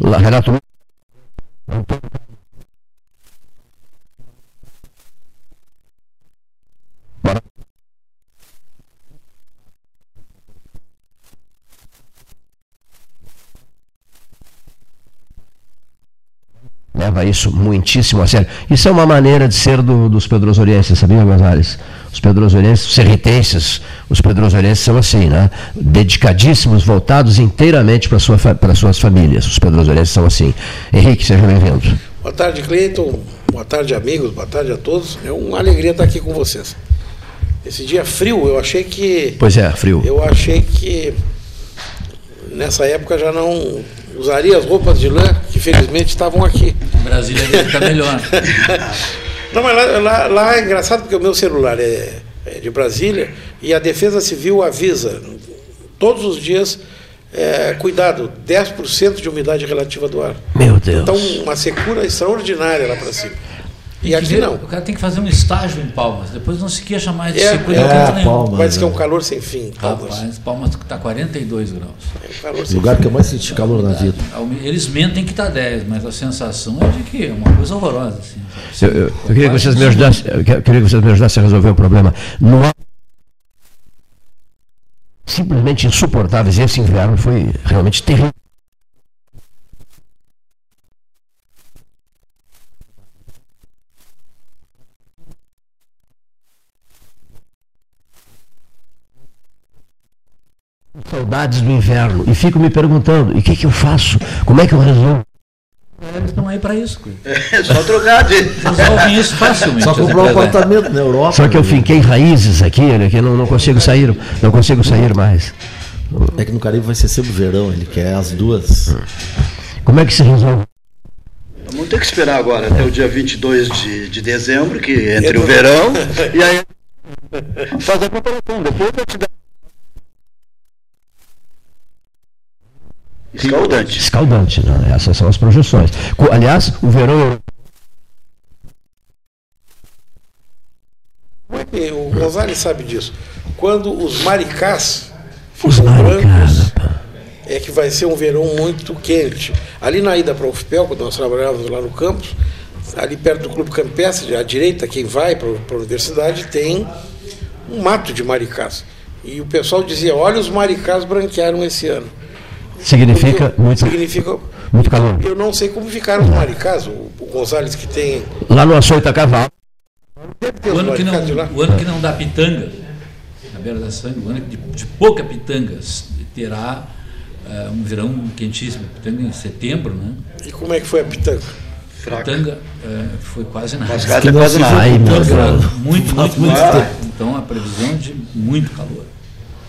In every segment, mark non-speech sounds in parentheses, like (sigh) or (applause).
Renato leva isso muitíssimo a sério. Isso é uma maneira de ser do, dos pedrosorienses, sabia, Gonzalez? Os pedrosorienses, os serritenses, os pedrosorienses são assim, né? Dedicadíssimos, voltados inteiramente para sua, para suas famílias. Os pedrosorienses são assim. Henrique, seja bem-vindo. Boa tarde, Cleiton. Boa tarde, amigos. Boa tarde a todos. É uma alegria estar aqui com vocês. Esse dia frio, eu achei que. Pois é, frio. Eu achei que nessa época já não usaria as roupas de lã que felizmente estavam aqui. Brasília está melhor. (laughs) Não, mas lá, lá, lá, é engraçado porque o meu celular é, é, de Brasília e a Defesa Civil avisa todos os dias. É, cuidado, 10% de umidade relativa do ar. Meu Deus. Então, uma secura extraordinária lá para cima. E aqui ver, não. O cara tem que fazer um estágio em Palmas, depois não se queixa mais de É, secura é, nenhum. Palmas. Parece que é um calor sem fim. Palmas. Rapaz, Palmas está 42 graus. É um calor O sem lugar que eu mais senti calor na vida. Eles mentem que está 10, mas a sensação é de que é uma coisa horrorosa. Assim. Eu, eu- eu queria que vocês me ajudassem, eu que- eu queria que vocês me ajudassem a resolver um problema. Não há simplesmente insuportáveis. Esse inverno foi realmente terrível. Saudades do inverno. E fico me perguntando: e o que, que eu faço? Como é que eu resolvo? Eles estão aí para isso. cara. É só trocar de. Resolvem isso facilmente. Só comprar um empresas. apartamento na Europa. Só que eu né? finquei raízes aqui, né, que não, não consigo sair, não consigo sair mais. É que no Caribe vai ser sempre verão, ele quer as duas. Como é que se resolve? Vamos ter que esperar agora até o dia 22 de, de dezembro, que entre Entra o o- verão, (laughs) e aí faz a preparação. Depois eu te dar. Escaldante. Escaldante, né? Essas são as projeções. Aliás, o verão é que o Gonzalez sabe disso? Quando os maricás Os brancos, é que vai ser um verão muito quente. Ali na ida para o UFPEL, quando nós trabalhávamos lá no campus, ali perto do Clube Campestre, à direita, quem vai para a universidade, tem um mato de maricás. E o pessoal dizia, olha os maricás branquearam esse ano. Significa muito, significa muito calor. Eu não sei como ficaram os maricás, o, o Gonzalez que tem. Lá no açoita cavalo, O ano, que não, maricás de lá. o ano que não dá pitanga, na beira da sangue, o ano de, de pouca pitanga, terá eh, um verão quentíssimo. Pitanga em setembro, né? E como é que foi a pitanga? Fraca. Pitanga eh, foi quase nada. É quase nada. Muito, muito, muito muito. tempo. Então a previsão de muito calor.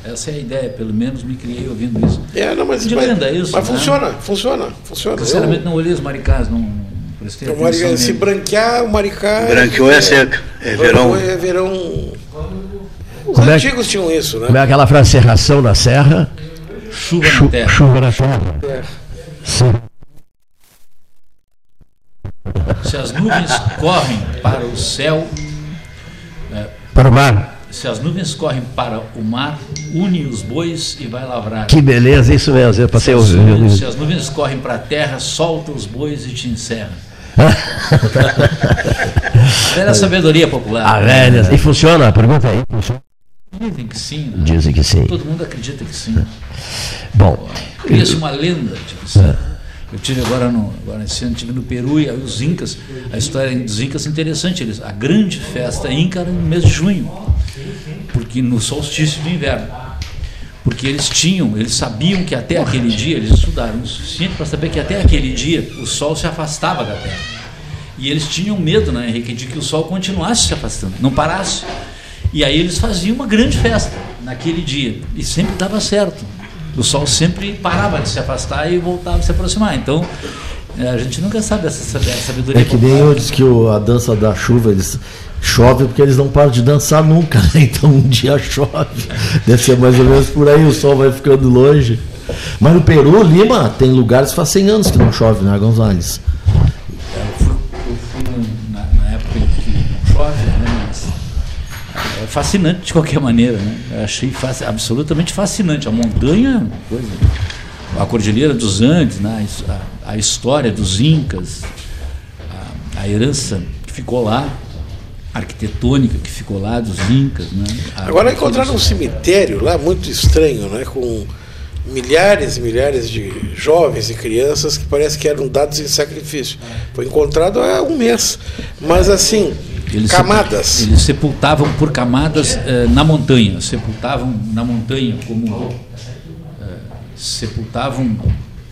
Essa é a ideia, pelo menos me criei ouvindo isso. É, não, mas, De mas, lenda, é isso, mas né? funciona, funciona, funciona. Sinceramente, não olhei os maricás, não prestei Eu- o atenção. se branquear, o maricá. Branqueou é seca. É verão. É verão. Os Como é antigos tinham isso, né? como é aquela frase, serração na serra, Chuva chu- na terra. chuva na terra. É. Sim. Se as nuvens correm para o céu, Para o mar. Se as nuvens correm para o mar, une os bois e vai lavrar. Que beleza, isso mesmo. Eu Se passei as, ouvindo. nuvens, se as nuvens correm para a terra, solta os bois e te encerra. A (laughs) velha sabedoria popular. A velha. E funciona? A pergunta aí. Funciona? Dizem que sim, né? Dizem que sim. Todo mundo acredita que sim. Bom, Cria-se uma lenda de que sim. Eu tive agora, no, agora esse ano, tive no Peru e aí os Incas, a história dos Incas é interessante. Eles, a grande festa Inca era no mês de junho, porque no solstício de inverno. Porque eles tinham, eles sabiam que até aquele dia, eles estudaram o suficiente para saber que até aquele dia o sol se afastava da Terra. E eles tinham medo, né, Henrique, de que o sol continuasse se afastando, não parasse. E aí eles faziam uma grande festa naquele dia. E sempre dava certo. O sol sempre parava de se afastar e voltava a se aproximar. Então, eh, a gente nunca sabe essa sabe- essa sabedoria. É que nem eu disse que o- a dança da chuva, eles chove porque eles não param de dançar nunca, né? (laughs) Então um dia chove. Deve ser mais ou menos por aí, o sol vai ficando longe. Mas no Peru, Lima, tem lugares que faz 100 anos que não chove, né, Gonzalez? Eu fui, na, que não chove? Mas é fascinante de qualquer maneira, né? Eu achei absolutamente fascinante. A montanha, coisa. a Cordilheira dos Andes, né, a, a história dos Incas, a, a, herança que ficou lá, arquitetônica que ficou lá dos Incas. Né, Agora encontraram um cemitério lá muito estranho, né, com milhares e milhares de jovens e crianças que parece que eram dados em sacrifício. Foi encontrado há um mês. Mas assim, eles camadas. Eles sepultavam por camadas eh, na montanha, sepultavam na montanha como eh, sepultavam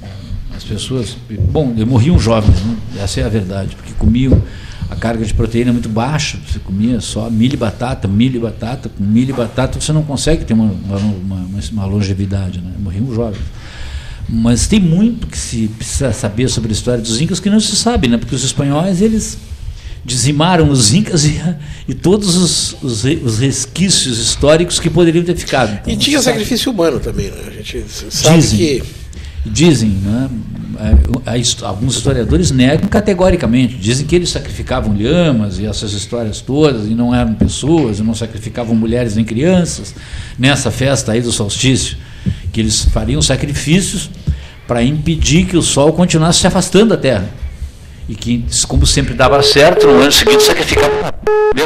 eh, as pessoas. Bom, morriam jovens, né? essa é a verdade, porque comiam a carga de proteína muito baixa, você comia só milho e batata, milho e batata, com milho e batata você não consegue ter uma, uma, uma, uma longevidade, né? morriam jovens. Mas tem muito que se precisa saber sobre a história dos incas que não se sabe, né? porque os espanhóis eles dizimaram os incas e, e todos os, os, os, resquícios históricos que poderiam ter ficado. Então, e tinha sacrifício humano também, né? A gente sabe dizem, que dizem, né? É, alguns historiadores negam categoricamente, dizem que eles sacrificavam lhamas e essas histórias todas, e não eram pessoas, e não sacrificavam mulheres nem crianças, nessa festa aí do solstício, que eles fariam sacrifícios para impedir que o sol continuasse se afastando da Terra. E que, como sempre dava certo, no ano seguinte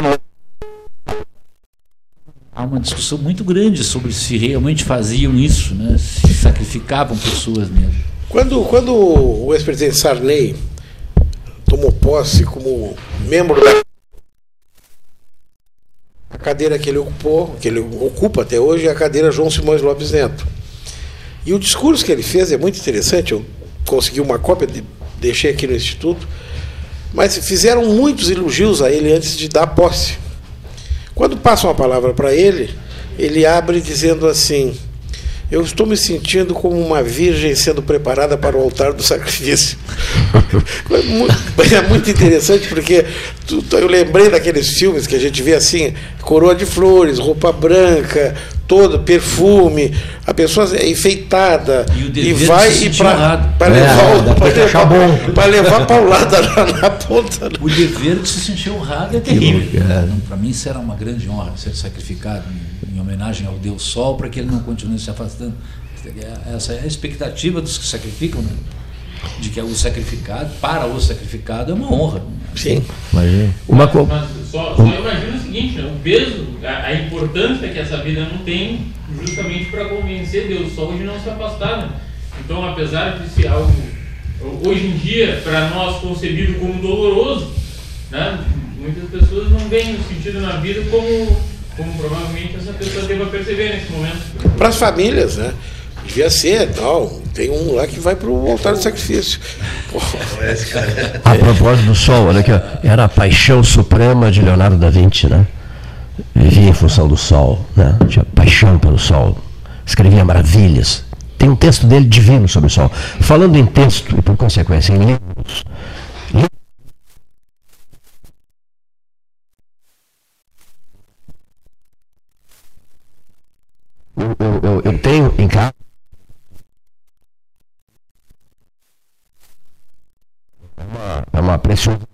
novo. Há uma discussão muito grande sobre se realmente faziam isso, né? se sacrificavam pessoas mesmo. Quando, quando o ex-presidente Sarney tomou posse como membro da cadeira que ele ocupou, que ele ocupa até hoje, é a cadeira João Simões Lopes Neto. E o discurso que ele fez é muito interessante, eu consegui uma cópia, deixei aqui no Instituto, mas fizeram muitos elogios a ele antes de dar posse. Quando passam a palavra para ele, ele abre dizendo assim: eu estou me sentindo como uma virgem sendo preparada para o altar do sacrifício. (laughs) é, muito, é muito interessante porque eu lembrei daqueles filmes que a gente vê assim, coroa de flores, roupa branca, todo perfume, a pessoa é enfeitada e, e vai e para levar é, para levar paulada na, na ponta. O dever de se sentir honrado é terrível. Para mim será uma grande honra ser sacrificado em homenagem ao Deus Sol para que ele não continue se afastando. Essa é a expectativa dos que sacrificam, né? De que o sacrificado, para o sacrificado, é uma honra. Sim. Imagina. Uma mas, mas só, só imagina o seguinte, né? o peso, a, a, importância que essa vida não tem justamente para convencer Deus Sol de não se afastar. Né? Então, apesar de ser algo, hoje em dia, para nós concebido como doloroso, né? muitas pessoas não veem o sentido na vida como como provavelmente essa pessoa deva perceber nesse momento. Para as famílias, né? Devia ser, tal. Tem um lá que vai para o altar do sacrifício. A propósito do sol, olha aqui, era a paixão suprema de Leonardo da Vinci, né? Vivia em função do sol, né? Tinha paixão pelo sol. Escrevia maravilhas. Tem um texto dele divino sobre o sol. Falando em texto, e por consequência em livros, eu, eu, eu tenho em casa. É uma preciosa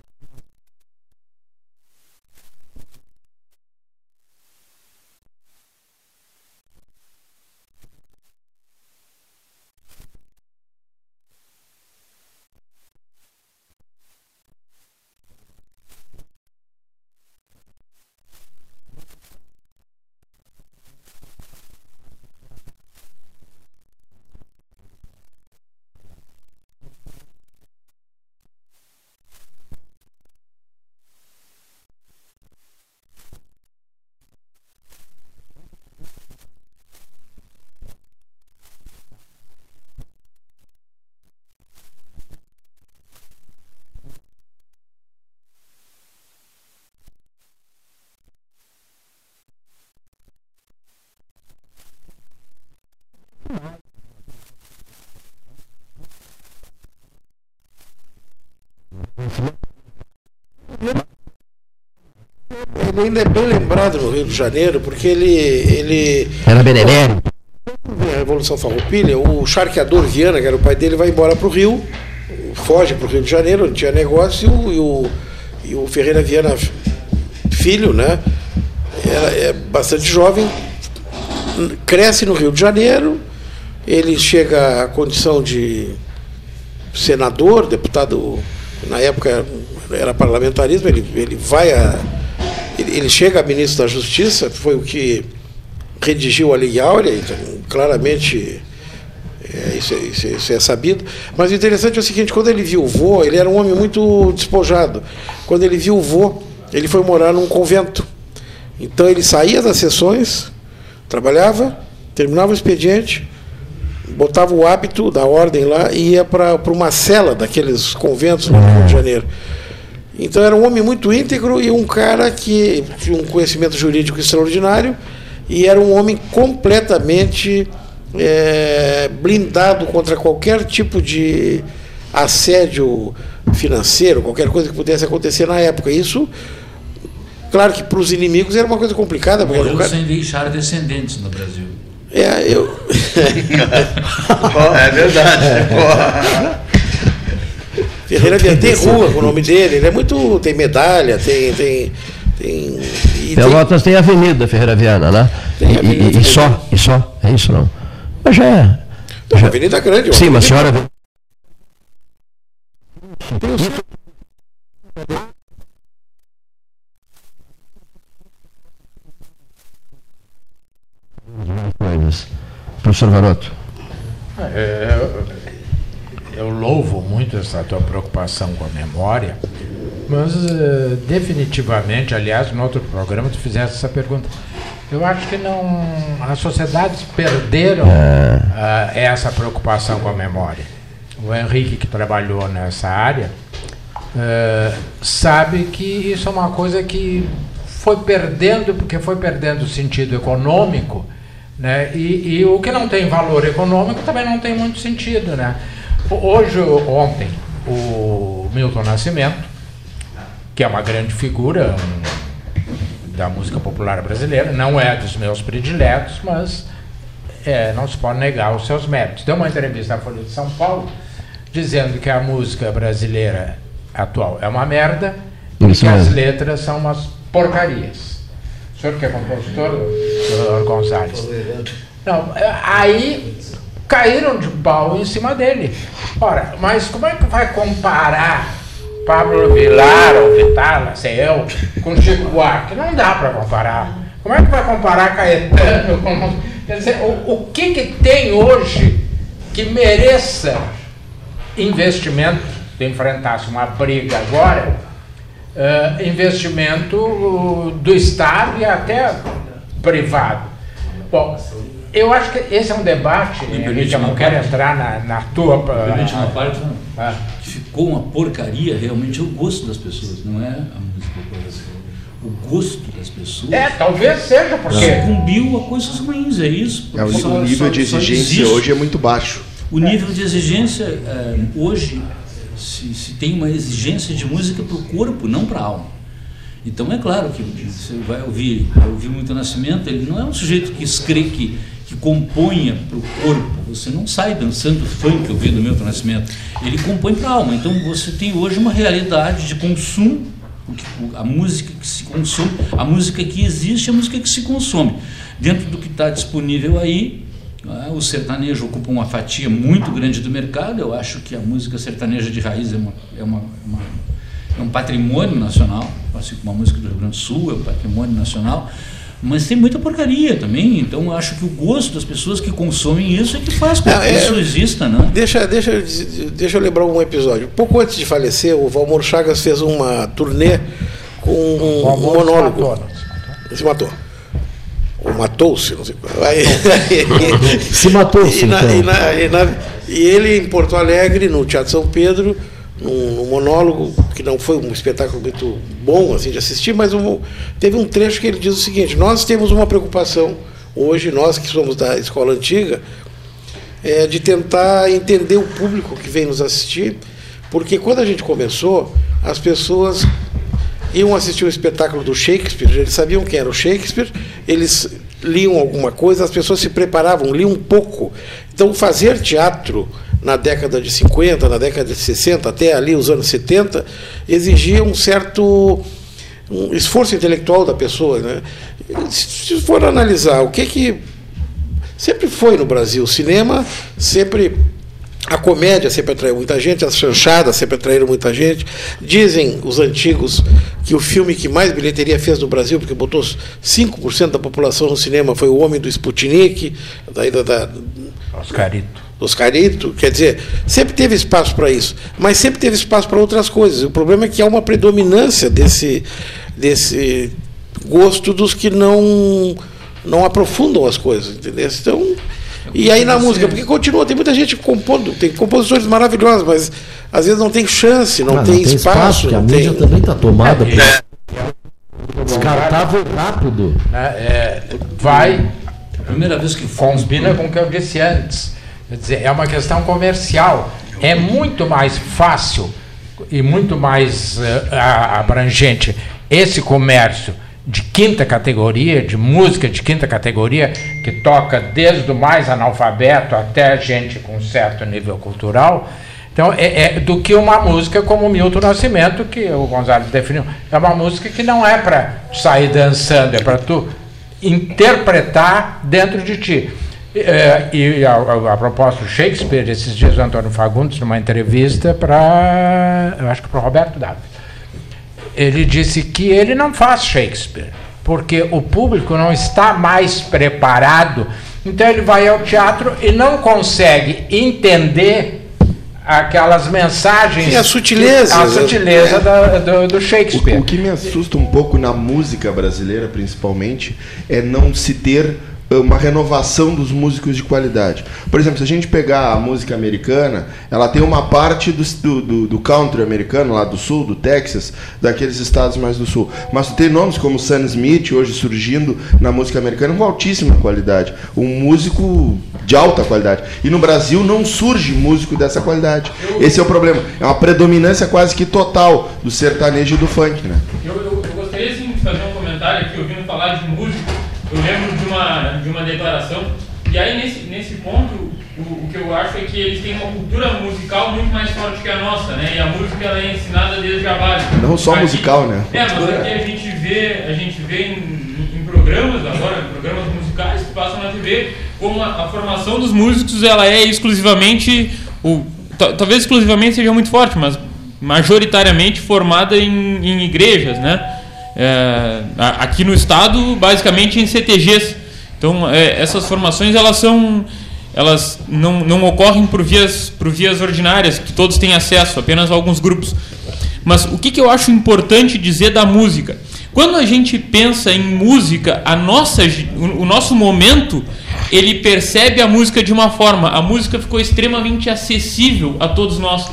Ele ainda é bem lembrado no Rio de Janeiro, porque ele. ele Era benemérito. A Revolução Farroupilha, o charqueador Viana, que era o pai dele, vai embora para o Rio, foge para o Rio de Janeiro, onde tinha negócio, e o, e o Ferreira Viana, filho, né? é bastante jovem, cresce no Rio de Janeiro, ele chega à condição de senador, deputado, na época era parlamentarismo, ele, ele vai a. Ele, chega a ministro da Justiça, foi o que redigiu a Lei Áurea, então, claramente é, isso, é, isso, é, isso, é sabido. Mas o interessante é o seguinte: quando ele viu o vô, ele era um homem muito despojado. Quando ele viu o vô, ele foi morar num convento. Então ele saía das sessões, trabalhava, terminava o expediente, botava o hábito da ordem lá e ia para uma cela daqueles conventos no Rio de Janeiro. Então era um homem muito íntegro e um cara que tinha um conhecimento jurídico extraordinário e era um homem completamente é, blindado contra qualquer tipo de assédio financeiro, qualquer coisa que pudesse acontecer na época. Isso, claro que para os inimigos era uma coisa complicada. Porque Morreu cara... sem deixar descendentes no Brasil. É, eu. (laughs) é verdade. (laughs) Ferreira tem rua com o nome dele, ele é muito. tem medalha, tem. tem, tem Pelotas tem, tem avenida Ferreira Viana, né? Tem e, e, e só, e só, é isso não. Mas já é. Tem uma avenida grande. Sim, mas a senhora. Coisas. Professor Varoto. É, eu, louvo muito essa tua preocupação com a memória, mas uh, definitivamente, aliás, no outro programa tu fizeste essa pergunta. Eu acho que não. As sociedades perderam uh, essa preocupação com a memória. O Henrique, que trabalhou nessa área, uh, sabe que isso é uma coisa que foi perdendo, porque foi perdendo o sentido econômico, né? E, e, o que não tem valor econômico também não tem muito sentido. Né? Hoje, ontem, o Milton Nascimento, que é uma grande figura, um, da música popular brasileira, não é dos meus prediletos, mas é, não se pode negar os seus méritos. Deu uma entrevista na Folha de São Paulo dizendo que a música brasileira atual é uma merda Isso e que as letras são umas porcarias. O senhor que é compositor, senhor Gonzalez? Não, é, aí caíram de pau em cima dele. Ora, mas como é que vai comparar Pablo Vilar ou Vitala, sei eu, com Chico Buarque. Não dá para comparar. Como é que vai comparar Caetano com. Quer dizer, o, o que, que tem hoje que mereça investimento, se enfrentasse uma briga agora, uh, investimento do Estado e até privado. Bom, eu acho que esse é um debate, eu não quero entrar na, na tua. Permite uma parte, não. Ah. Que ficou uma porcaria realmente é o gosto das pessoas, não é a música o gosto das pessoas. É, talvez seja, porque. Sucumbiu a coisas ruins, é isso. É, o, só, o nível só, de exigência hoje é muito baixo. O nível de exigência, é, hoje, se, se, tem uma exigência de música para o corpo, não para a alma. Então é claro que você vai ouvir, vai ouvir muito Nascimento, ele não é um sujeito que escreve, que, que componha para o corpo. Você não sai dançando funk ouvindo Milton Nascimento. Ele compõe para a alma. Então você tem hoje uma realidade de consumo, a música que se consome, a música que existe, a música que se consome. Dentro do que está disponível aí, né, o sertanejo ocupa uma fatia muito grande do mercado. Eu acho que a música sertaneja de raiz é, uma, é, uma, uma, é um patrimônio nacional, assim como a música do Rio Grande do Sul é um patrimônio nacional. Mas tem muita porcaria também, então eu acho que o gosto das pessoas que consomem isso é que faz com que é, isso exista, né? Deixa, deixa, deixa eu lembrar um episódio. Pouco antes de falecer, o Valmor Chagas fez uma turnê com um, um monólogo. Se matou. Ou matou-se, não sei. Aí, se matou-se. (laughs) E, então. e, e, ele em Porto Alegre, no Teatro São Pedro, num, monólogo que não foi um espetáculo muito bom assim de assistir, mas um, teve um trecho que ele diz o seguinte: nós temos uma preocupação hoje, nós que somos da escola antiga, é, de tentar entender o público que vem nos assistir, porque quando a gente começou, as pessoas iam assistir o espetáculo do Shakespeare, eles sabiam quem era o Shakespeare, eles liam alguma coisa, as pessoas se preparavam, liam um pouco. Então, fazer teatro na década de 50, na década de 60, até ali os anos 70, exigia um certo um esforço intelectual da pessoa. Né? Se for analisar o que que. Sempre foi no Brasil. O cinema sempre. A comédia sempre atraiu muita gente, as chanchadas sempre atraíram muita gente. Dizem os antigos que o filme que mais bilheteria fez no Brasil, porque botou 5% da população no cinema, foi O Homem do Sputnik, daí da, da, Oscarito. Oscarito, quer dizer, sempre teve espaço para isso, mas sempre teve espaço para outras coisas. O problema é que há uma predominância desse, desse gosto dos que não não aprofundam as coisas, entendeu? Então, e aí na música, porque continua, tem muita gente compondo, tem composições maravilhosas, mas às vezes não tem chance, não, Ah, tem, espaço, porque a não mídia tem. também está tomada por É. descartável rápido. né, é, vai A primeira vez que fomos combina com o que eu disse antes. Quer dizer, é uma questão comercial. É muito mais fácil e muito mais a- abrangente esse comércio de quinta categoria, de música de quinta categoria, que toca desde o mais analfabeto até gente com certo nível cultural. Então, é, é do que uma música como Milton Nascimento, que o Gonzalo definiu. É uma música que não é para sair dançando, é para tu interpretar dentro de ti. É, e a, a, a propósito, Shakespeare, esses dias o Antônio Fagundes, numa entrevista para, eu acho que para o Roberto Davi, ele disse que ele não faz Shakespeare, porque o público não está mais preparado, então ele vai ao teatro e não consegue entender aquelas mensagens. Sim, as sutilezas, A sutileza é. da- do, do Shakespeare. O, o que me assusta um pouco na música brasileira, principalmente, é não se ter uma renovação dos músicos de qualidade. Por exemplo, se a gente pegar a música americana, ela tem uma parte do, do, do- country americano, lá do sul, do Texas, daqueles estados mais do sul. Mas tu tem nomes como Sam Smith, hoje surgindo na música americana, com altíssima qualidade. Um músico de alta qualidade. E no Brasil não surge músico dessa qualidade. Esse é o problema. É uma predominância quase que total do sertanejo e do funk, né? Eu, eu- eu gostaria sim de fazer um comentário aqui, ouvindo falar de música. Eu lembro de uma, de uma declaração. E aí, nesse, nesse ponto, o, o que eu acho é que eles têm uma cultura musical muito mais forte que a nossa, né? E a música ela é ensinada desde a base. Não só Aqui- musical, né? É, mas aqui a gente vê, a gente vê em, em- programas agora, programas musicais que passam na TV, como a, a formação dos músicos ela é exclusivamente, o, ta- talvez exclusivamente seja muito forte, mas majoritariamente formada em, em igrejas, né? É, aqui no estado, basicamente em CTGs. Então, é, essas formações elas são elas não, não ocorrem por vias, por vias ordinárias, que todos têm acesso, apenas alguns grupos. Mas o que, que eu acho importante dizer da música? Quando a gente pensa em música, a nossa, o, nosso momento, ele percebe a música de uma forma. A música ficou extremamente acessível a todos nós.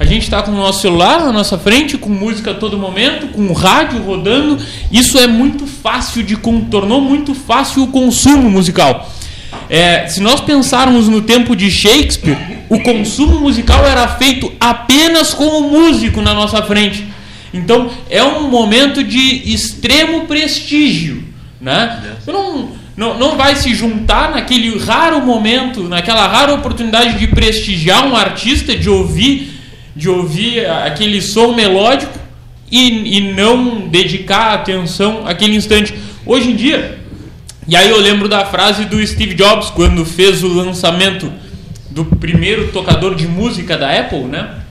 A gente está com o nosso celular na nossa frente, com música a todo momento, com o rádio rodando. Isso é muito fácil de tornou muito fácil o consumo musical. É, se nós pensarmos no tempo de Shakespeare, o consumo musical era feito apenas com o músico na nossa frente. Então é um momento de extremo prestígio, né? Você não, não, não vai se juntar naquele raro momento, naquela rara oportunidade de prestigiar um artista, de ouvir, de ouvir aquele som melódico e, e não dedicar atenção àquele instante. Hoje em dia, e aí eu lembro da frase do Steve Jobs quando fez o lançamento do primeiro tocador de música da Apple, né?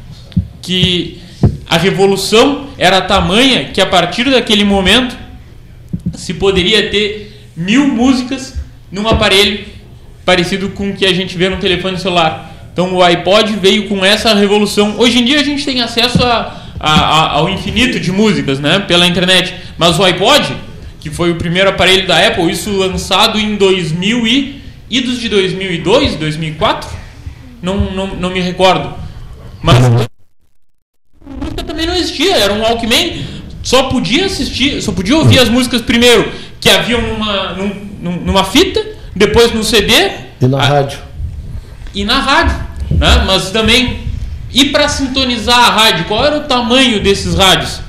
Que a revolução era tamanha que a partir daquele momento se poderia ter mil músicas num aparelho parecido com o que a gente vê no telefone celular. Então o iPod veio com essa revolução. Hoje em dia a gente tem acesso a, a- a- ao infinito de músicas, né, pela internet. Mas o iPod, que foi o primeiro aparelho da Apple, isso lançado em 2000 e idos de 2002, 2004, não, não, não me recordo. Mas música também não existia, era um Walkman. Só podia assistir, só podia ouvir as músicas primeiro que haviam numa, num- num- numa fita, depois no CD E na a- rádio. E na rádio, né? Mas também e para sintonizar a rádio, qual era o tamanho desses rádios,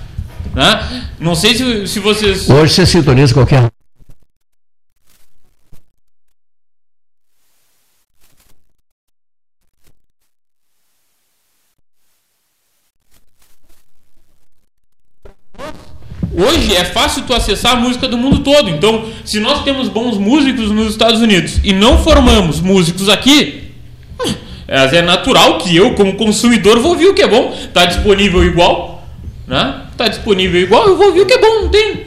né? Não sei se, se vocês Hoje você sintoniza qualquer. Hoje é fácil tu acessar a música do mundo todo. Então, se nós temos bons músicos nos Estados Unidos e não formamos músicos aqui, é é natural que eu, como consumidor, vou ouvir o que é bom. Está disponível igual, né? Está disponível igual, eu vou ouvir o que é bom, não tem.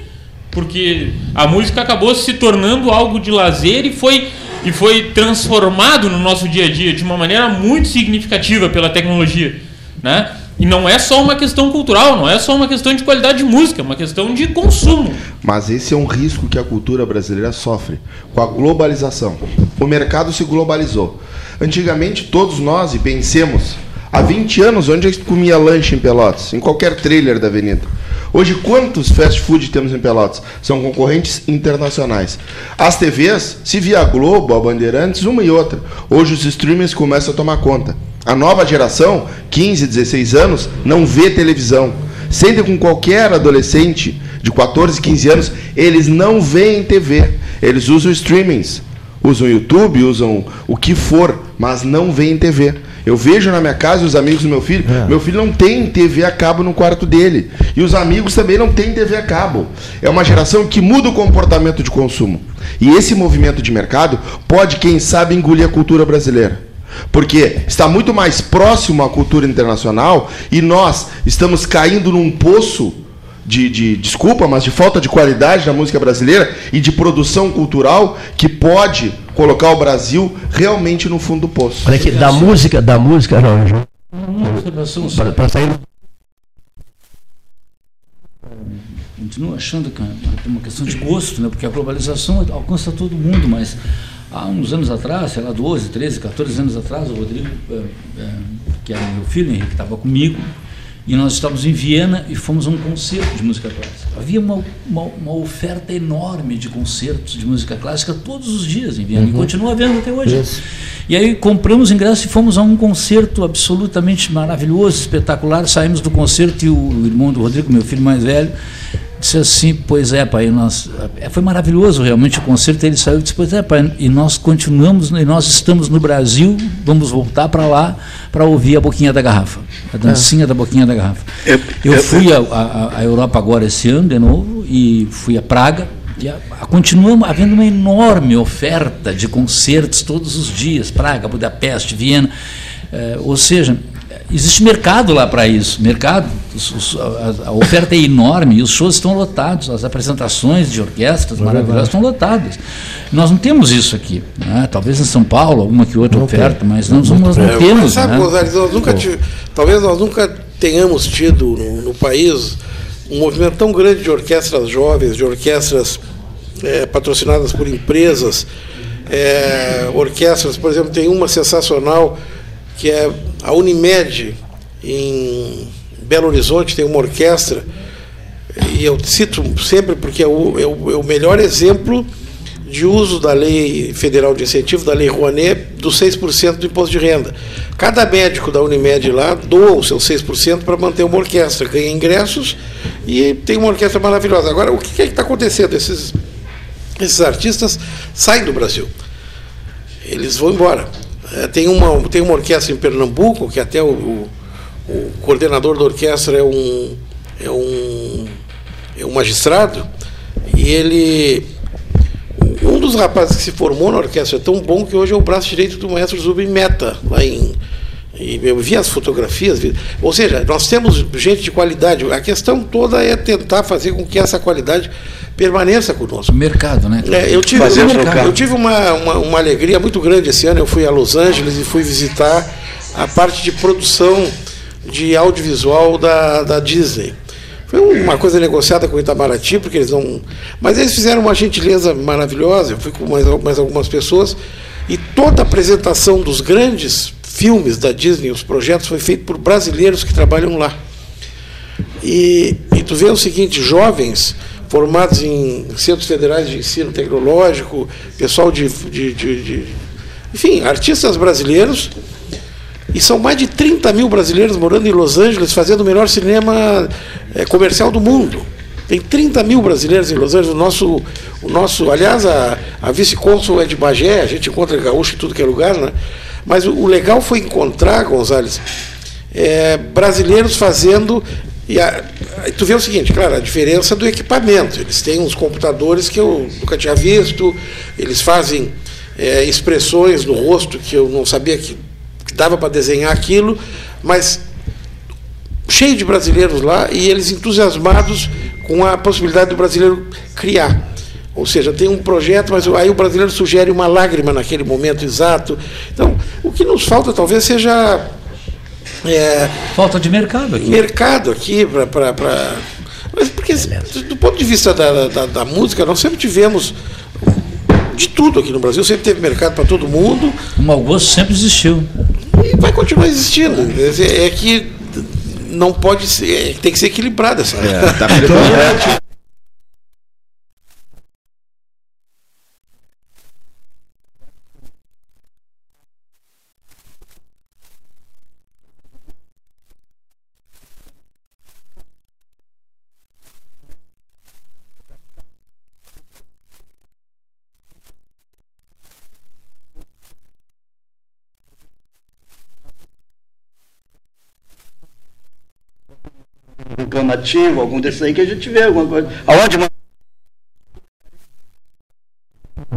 Porque a música acabou se tornando algo de lazer e foi, e foi transformado no nosso dia a dia de uma maneira muito significativa pela tecnologia, né? E não é só uma questão cultural, não é só uma questão de qualidade de música, é uma questão de consumo. Mas esse é um risco que a cultura brasileira sofre com a globalização. O mercado se globalizou. Antigamente, todos nós, e pensemos, há 20 anos, onde a gente comia lanche em Pelotas? Em qualquer trailer da avenida. Hoje, quantos fast food temos em Pelotas? São concorrentes internacionais. As TVs, se via a Globo, a Bandeirantes, uma e outra. Hoje os streamers começam a tomar conta. A nova geração, 15, 16 anos, não vê televisão. Sendo com qualquer adolescente de 14, 15 anos, eles não veem TV. Eles usam streamings. Usam YouTube, usam o que for, mas não veem TV. Eu vejo na minha casa os amigos do meu filho. É. Meu filho não tem TV a cabo no quarto dele. E os amigos também não têm TV a cabo. É uma geração que muda o comportamento de consumo. E esse movimento de mercado pode, quem sabe, engolir a cultura brasileira. Porque está muito mais próximo à cultura internacional e nós estamos caindo num poço de, de- desculpa, mas de falta de qualidade da música brasileira e de produção cultural que pode colocar o Brasil realmente no fundo do poço. Olha aqui, da música, da música, não, já- Uma observação só. para, para sair. Continuo achando que é uma questão de gosto, né? porque a globalização alcança todo mundo, mas há uns anos atrás, sei lá, 12, 13, 14 anos atrás, o Rodrigo, eh, eh, que era meu filho, Henrique, estava comigo, e nós estávamos em Viena e fomos a um concerto de música clássica. Havia uma, uma, uma oferta enorme de concertos de música clássica todos os dias em Viena, e continua havendo até hoje. Isso. E aí compramos ingresso e fomos a um concerto absolutamente maravilhoso, espetacular. Saímos do concerto e o irmão do Rodrigo, meu filho mais velho, disse assim: Pois é, pai, nós, é, foi maravilhoso realmente o concerto. Ele saiu e disse: Pois é, pai, e nós continuamos, e nós estamos no Brasil, vamos voltar para lá para ouvir a boquinha da garrafa, a dancinha da boquinha da garrafa. Eu- Eu eu- fui à- à Europa agora esse ano de novo e fui a Praga. E a, a- continua havendo uma enorme oferta de concertos todos os dias, Praga, Budapeste, Viena. Eh, ou seja, existe mercado lá para isso, mercado. Os- os- a, a oferta é enorme e os shows estão lotados, as apresentações de orquestras maravilhosas estão lotadas. Nós não temos isso aqui. né? Talvez em São Paulo, alguma que outra oferta, mas nós, nós não É, temos. mas sabe, né? Nós nunca tive- talvez nós nunca tenhamos tido no, no país um movimento tão grande de orquestras jovens, de orquestras eh, patrocinadas por empresas, eh, orquestras, por exemplo, tem uma sensacional que é a Unimed em Belo Horizonte, tem uma orquestra, e eu cito sempre porque é o, é o- é o melhor exemplo de uso da lei federal de incentivo, da lei Rouanet, dos 6% do imposto de renda. Cada médico da Unimed lá doa os seus 6% para manter uma orquestra, ganha ingressos e tem uma orquestra maravilhosa. Agora, o que é que está acontecendo? Esses, esses artistas saem do Brasil. Eles vão embora. Eh, Tem uma, tem uma orquestra em Pernambuco, que até o, o- o coordenador da orquestra é um, é um, é um magistrado, e ele. Um dos rapazes que se formou na orquestra é tão bom que hoje é o braço direito do maestro Zubin Meta, lá em. E eu vi as fotografias, vi- ou seja, nós temos gente de qualidade. A questão toda é tentar fazer com que essa qualidade permaneça conosco. Mercado, né? É, eu tive, Fazer eu, eu tive uma, uma, uma alegria muito grande esse ano. Eu fui a Los Angeles e fui visitar a parte de produção de audiovisual da, da Disney. Foi uma coisa negociada com o Itamaraty, porque eles não. Mas eles fizeram uma gentileza maravilhosa. Eu fui com mais, mais algumas pessoas. E toda a apresentação dos grandes filmes da Disney, os projetos, foi feito por brasileiros que trabalham lá. E, e tu vê o seguinte, jovens formados em centros federais de ensino tecnológico, pessoal de, de, de- de- enfim, artistas brasileiros, e são mais de 30 mil brasileiros morando em Los Angeles, fazendo o melhor cinema eh, comercial do mundo. Tem 30 mil brasileiros em Los Angeles. O nosso, o nosso aliás, a, a vice-cônsul é de Bagé, a gente encontra gaúcho em tudo que é lugar, né? Mas o, o legal foi encontrar, Gonzales, eh, brasileiros fazendo. E a, tu vê o seguinte, claro, a diferença do equipamento. Eles têm uns computadores que eu nunca tinha visto, eles fazem é, expressões no rosto que eu não sabia que, que dava para desenhar aquilo, mas cheio de brasileiros lá e eles entusiasmados com a possibilidade do brasileiro criar. Ou seja, tem um projeto, mas aí o brasileiro sugere uma lágrima naquele momento exato. Então, o que nos falta talvez seja. É, Falta de mercado aqui. mercado aqui para. Mas porque, do ponto de vista da, da, da música, nós sempre tivemos de tudo aqui no Brasil, sempre teve mercado para todo mundo O mau gosto sempre existiu. e vai continuar existindo. É que não pode ser, é tem que ser equilibrado essa. Tá (laughs) Um clamativo, algum desses aí que a gente vê, alguma coisa. Aonde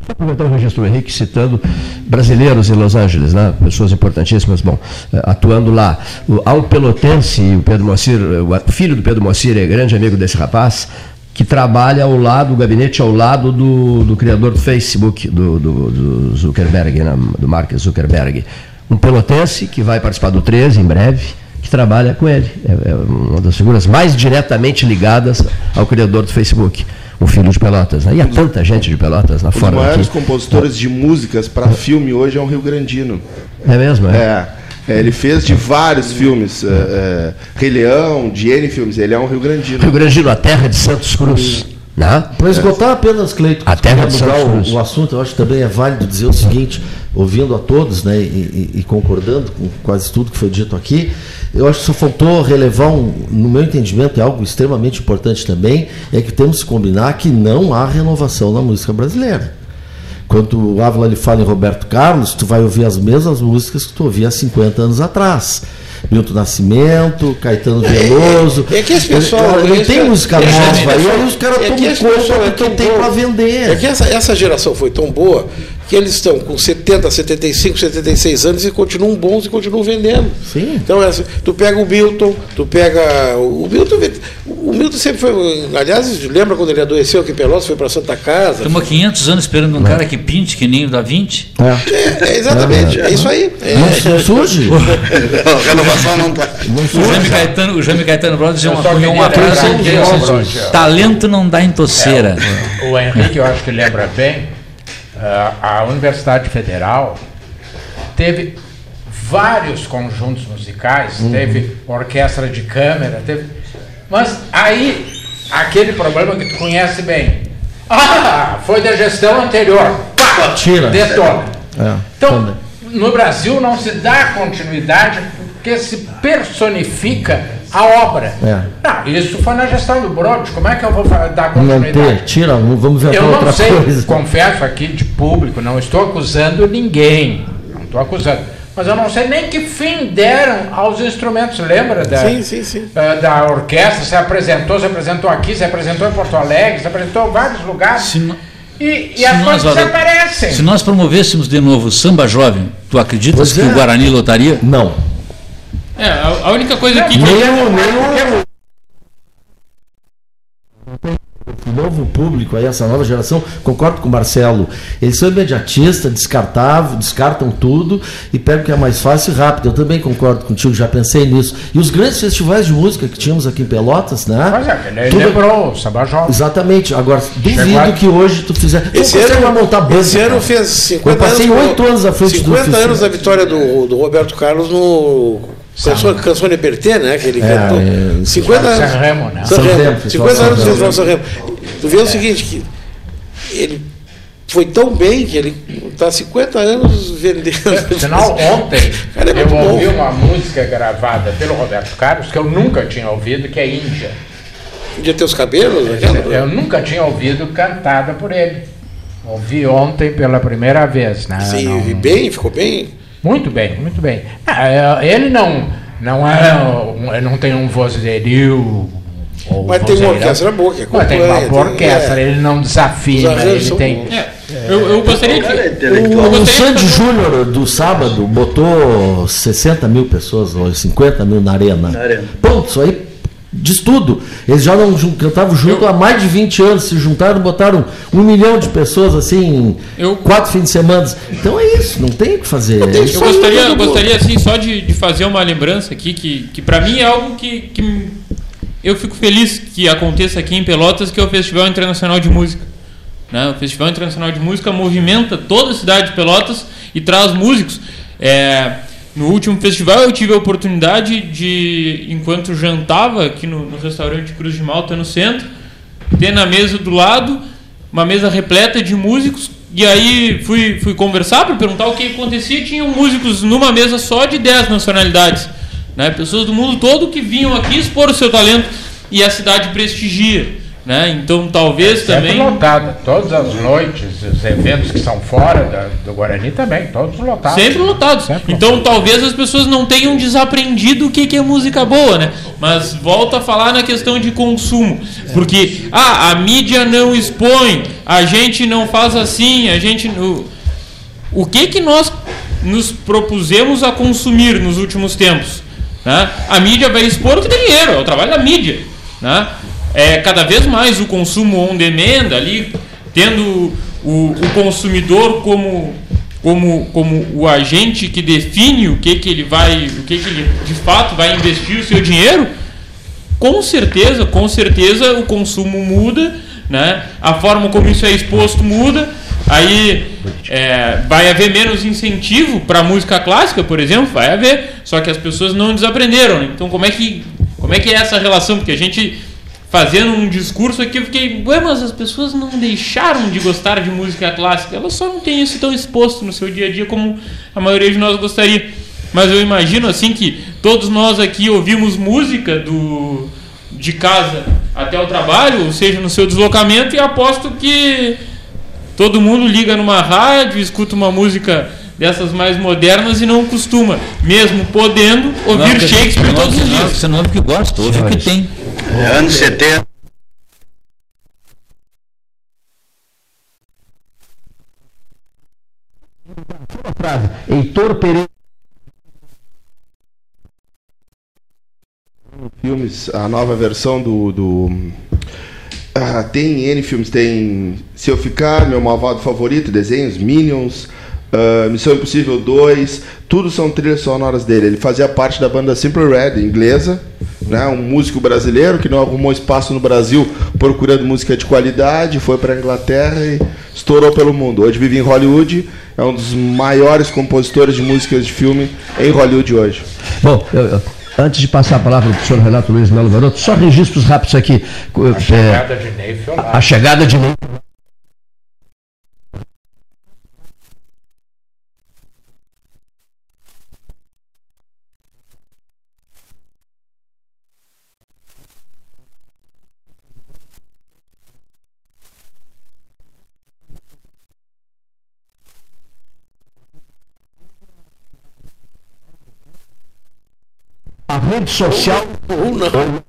Só aproveitar o registro do Henrique citando brasileiros em Los Angeles, né? pessoas importantíssimas, bom, eh, atuando lá. Há um pelotense, o Pedro Moacir, eh, o filho do Pedro Moacir é grande amigo desse rapaz, que trabalha ao lado, o gabinete ao lado do, do criador do Facebook, do, do, do Zuckerberg, né? do Mark Zuckerberg. Um pelotense que vai participar do 13 em breve, que trabalha com ele. É, é uma das figuras mais diretamente ligadas ao criador do Facebook. O filho de Pelotas. Né? E há tanta gente de Pelotas lá Um dos maiores daqui. compositores de músicas para filme hoje é um Rio Grandino. É mesmo? É. É. é, ele fez de vários filmes, é, é, Rei Leão, de N filmes. Ele é um Rio Grandino. Rio Sul, a terra de Santos Cruz. Né? Para esgotar apenas, Cleito, A terra de Santos o, Cruz. o assunto, eu acho que também é válido dizer o seguinte, ouvindo a todos né, e, e- e concordando com quase tudo que foi dito aqui, eu acho que só faltou relevar, um, no meu entendimento, é algo extremamente importante também, é que temos que combinar que não há renovação na música brasileira. Quando o Ávila ele fala em Roberto Carlos, tu vai ouvir as mesmas músicas que tu ouvia há 50 anos atrás. Milton Nascimento, Caetano Veloso. é que esse pessoal- Não esse- tem música nova. E aí os caras é tomam conta é do que tão tem para vender. É que essa, essa geração foi tão boa que eles estão com 70, 75, 76 anos e continuam bons e continuam vendendo. Sim. Então, essa, tu pega o Milton, tu pega. O, Milton. O Milton sempre foi. Aliás, lembra quando ele adoeceu aqui em Pelotas, foi para Santa Casa? Estamos há 500 anos esperando um cara que pinte que nem o da Vinci. É. É, é exatamente, é isso aí. É, Não, não surge? Não, renovação não tá. O Jaime Caetano, o Jaime Caetano Brothers Eu uma, uma frase que é um assim, talento não dá em toceira. O Henrique, eu acho que lembra bem, a Universidade Federal teve vários conjuntos musicais, teve orquestra de câmera, teve. Mas aí, aquele problema que tu conhece bem. Ah, foi da gestão anterior. Pá, Tira. Detona. É, Então, também. no Brasil não se dá continuidade porque se personifica a obra. É. Não, isso foi na gestão do Brode. Como é que eu vou dar continuidade? Manter, tira, vamos inventar Eu não outra sei, coisa. confesso aqui de público, não estou acusando ninguém. Não estou acusando. Mas eu não sei nem que fim deram aos instrumentos. Lembra da, Sim, sim, sim. eh, da orquestra? Se apresentou, se apresentou aqui, se apresentou em Porto Alegre, se apresentou em vários lugares. Se no- e e se as nós, coisas desaparecem. Se nós promovêssemos de novo o samba jovem, tu acreditas Pois que é. o Guarani lotaria? Não. É, a, a única coisa que. Nem o, nem o- o novo público aí, essa nova geração, concordo com o Marcelo, eles são imediatistas, descartável, descartam tudo e pegam o que é mais fácil e rápido. Eu também concordo contigo, já pensei nisso. E os grandes festivais de música que tínhamos aqui em Pelotas, né? Pois é, Tudo- lembrou. Exatamente. Agora, duvido a- que hoje tu fizer. Esse ano, montar banda, esse ano fez 50 Eu passei anos. oito anos à frente do 50 festival. anos da vitória do, do Roberto Carlos no Canção, Canzone Bertê, né? Que ele É, cantou. é, 50 anos. San Remo, né? San San Remo. Remo, 50 anos do Festival San Remo. Tu vê o seguinte, que ele foi tão bem que ele está 50 anos vendendo. Sinal, ontem (laughs) Cara, é eu bom. ouvi uma música gravada pelo Roberto Carlos que eu nunca tinha ouvido, que é Índia. Podia ter os cabelos, aquela. Eu nunca tinha ouvido cantada por ele. Ouvi ontem pela primeira vez. Né? Sim, Não- bem, ficou bem. Muito bem, muito bem. Ah, é, ele não, não é, não tem um vozerio Ou Mas tem uma orquestra boa que Mas tem acompanha, uma boa orquestra, é. ele não arranjos ele tem. É, eu, eu gostaria O é que. Eu O gostaria Sandy Júnior do sábado botou 60 mil pessoas, ou 50 mil na arena. Na arena. Pronto, isso aí diz tudo. Eles já não cantavam junto Eu- há mais de 20 anos, se juntaram, botaram um milhão de pessoas assim Eu- quatro fins de semana. Então é isso, não tem o que fazer. É Eu gostaria, eu gostaria assim, só de, de fazer uma lembrança aqui, que, que para mim é algo que, que eu fico feliz que aconteça aqui em Pelotas, que é o Festival Internacional de Música. Né? O Festival Internacional de Música movimenta toda a cidade de Pelotas e traz músicos. É, no último festival eu tive a oportunidade de, enquanto jantava aqui no, no restaurante Cruz de Malta no centro, ter na mesa do lado uma mesa repleta de músicos. E aí fui, fui conversar para perguntar o que acontecia. Tinham músicos numa mesa só de 10 nacionalidades né? pessoas do mundo todo que vinham aqui expor o seu talento. E a cidade prestigia né? então talvez Sempre também lotado. Todas as noites, os eventos que são fora da- do Guarani também, todos lotados. Sempre lotados. Sempre então lotados. talvez as pessoas não tenham desaprendido o que, que é música boa, né? Mas volta a falar na questão de consumo. Porque, ah, a mídia não expõe, a gente não faz assim, a gente. O, o que que nós nos propusemos a consumir nos últimos tempos? Né? A mídia vai expor o que tem dinheiro, é o trabalho da mídia. Né? É cada vez mais o consumo on demand ali, tendo o, o consumidor como, como, como o agente que define o que, que ele vai, o que, que ele de fato vai investir o seu dinheiro, com certeza, com certeza o consumo muda, né? A forma como isso é exposto muda. Aí é, vai haver menos incentivo para música clássica, por exemplo, vai haver. Só que as pessoas não desaprenderam. né? Então como é que como é que é essa relação? Porque a gente fazendo um discurso aqui, eu fiquei, ué, mas as pessoas não deixaram de gostar de música clássica. Elas só não têm isso tão exposto no seu dia a dia como a maioria de nós gostaria. Mas eu imagino assim que todos nós aqui ouvimos música do de casa até o trabalho, ou seja, no seu deslocamento, e aposto que todo mundo liga numa rádio, escuta uma música dessas mais modernas e não costuma, mesmo podendo, ouvir Não, Shakespeare não, todos os dias. Você não ouve o que gosta, ouve o que tem. É, anos 70. frase. Heitor Pereira. filmes, a nova versão do. do ah, tem N filmes, tem Se Eu Ficar, Meu Malvado Favorito, desenhos, Minions, ah, Missão Impossível 2, tudo são trilhas sonoras dele. Ele fazia parte da banda Simple Red, inglesa, né, um músico brasileiro que não arrumou espaço no Brasil procurando música de qualidade, foi para a Inglaterra e estourou pelo mundo. Hoje vive em Hollywood, é um dos maiores compositores de músicas de filme em Hollywood hoje. Bom, eu- eu- antes de passar a palavra para o senhor Renato Luiz Melo Garoto, só registros rápidos aqui. A chegada de Ney foi lá. a chegada de Ney. A rede social Ou não.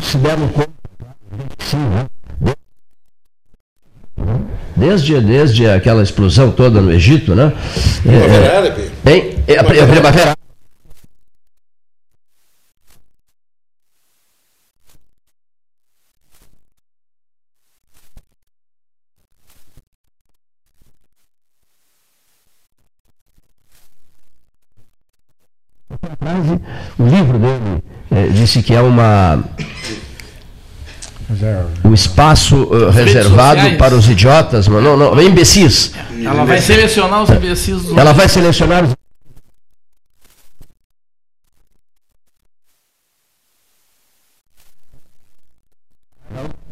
se deram conta. Sim, né? Desde, desde aquela explosão toda no Egito, né? É, Primavera Árabe. Hein? É a, pri- a o livro dele eh, disse que é uma é, o espaço eh, reservado sociais. para os idiotas, mas não, não, imbecis. Ela vai selecionar os imbecis do Ela vai selecionar os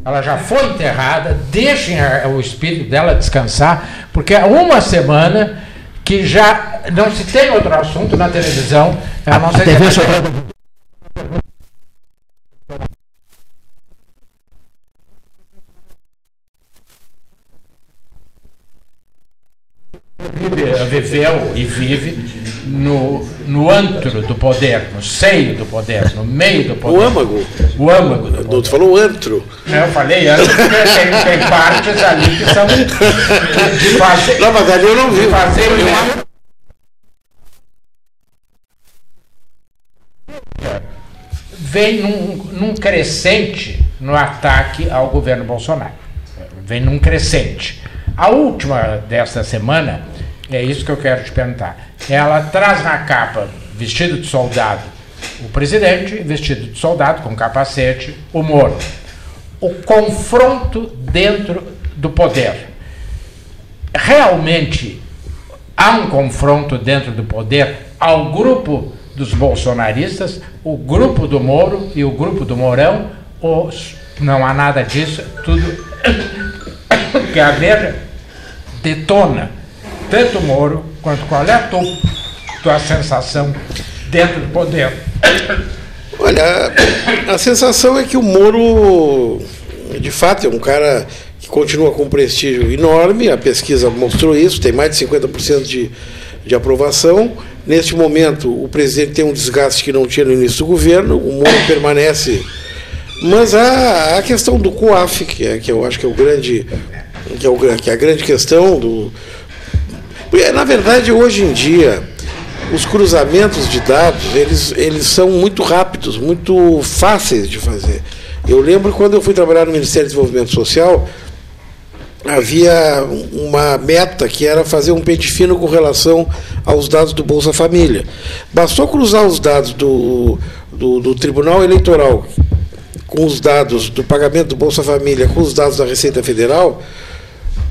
Ela já foi enterrada, deixem a- o espírito dela descansar, porque há uma semana que já não se tem outro assunto na televisão, a não ser que a- vive- viveu e vive no, no antro do poder, no seio do poder, no meio do poder. O âmago. O âmago do poder. Tu falou antro. Eu falei antes porque tem, tem partes ali que são de fazer, Não, mas ali eu não vi. de fazer uma vem num, num crescente no ataque ao governo Bolsonaro. Vem num crescente. A última desta semana, é isso que eu quero te perguntar. Ela traz na capa, vestido de soldado, o presidente, vestido de soldado, com capacete, o Moro. O confronto dentro do poder. Realmente há um confronto dentro do poder ao grupo dos bolsonaristas, o grupo do Moro e o grupo do Mourão, ou não há nada disso, tudo (coughs) que a Veja detona tanto o Moro quanto qual é a tua, tua sensação dentro do poder. Olha, a sensação é que o Moro, de fato, é um cara que continua com um prestígio enorme, a pesquisa mostrou isso, tem mais de 50% de, de aprovação. Neste momento, o presidente tem um desgaste que não tinha no início do governo, o Moro permanece. Mas a, a questão do COAF, que, é, que eu acho que é o grande. Que é, o, que é a grande questão do. Porque, Na verdade, hoje em dia, os cruzamentos de dados eles, eles são muito rápidos, muito fáceis de fazer. Eu lembro quando eu fui trabalhar no Ministério do Desenvolvimento Social, havia uma meta que era fazer um pente fino com relação aos dados do Bolsa Família. Bastou cruzar os dados do, do, do Tribunal Eleitoral com os dados do pagamento do Bolsa Família, com os dados da Receita Federal,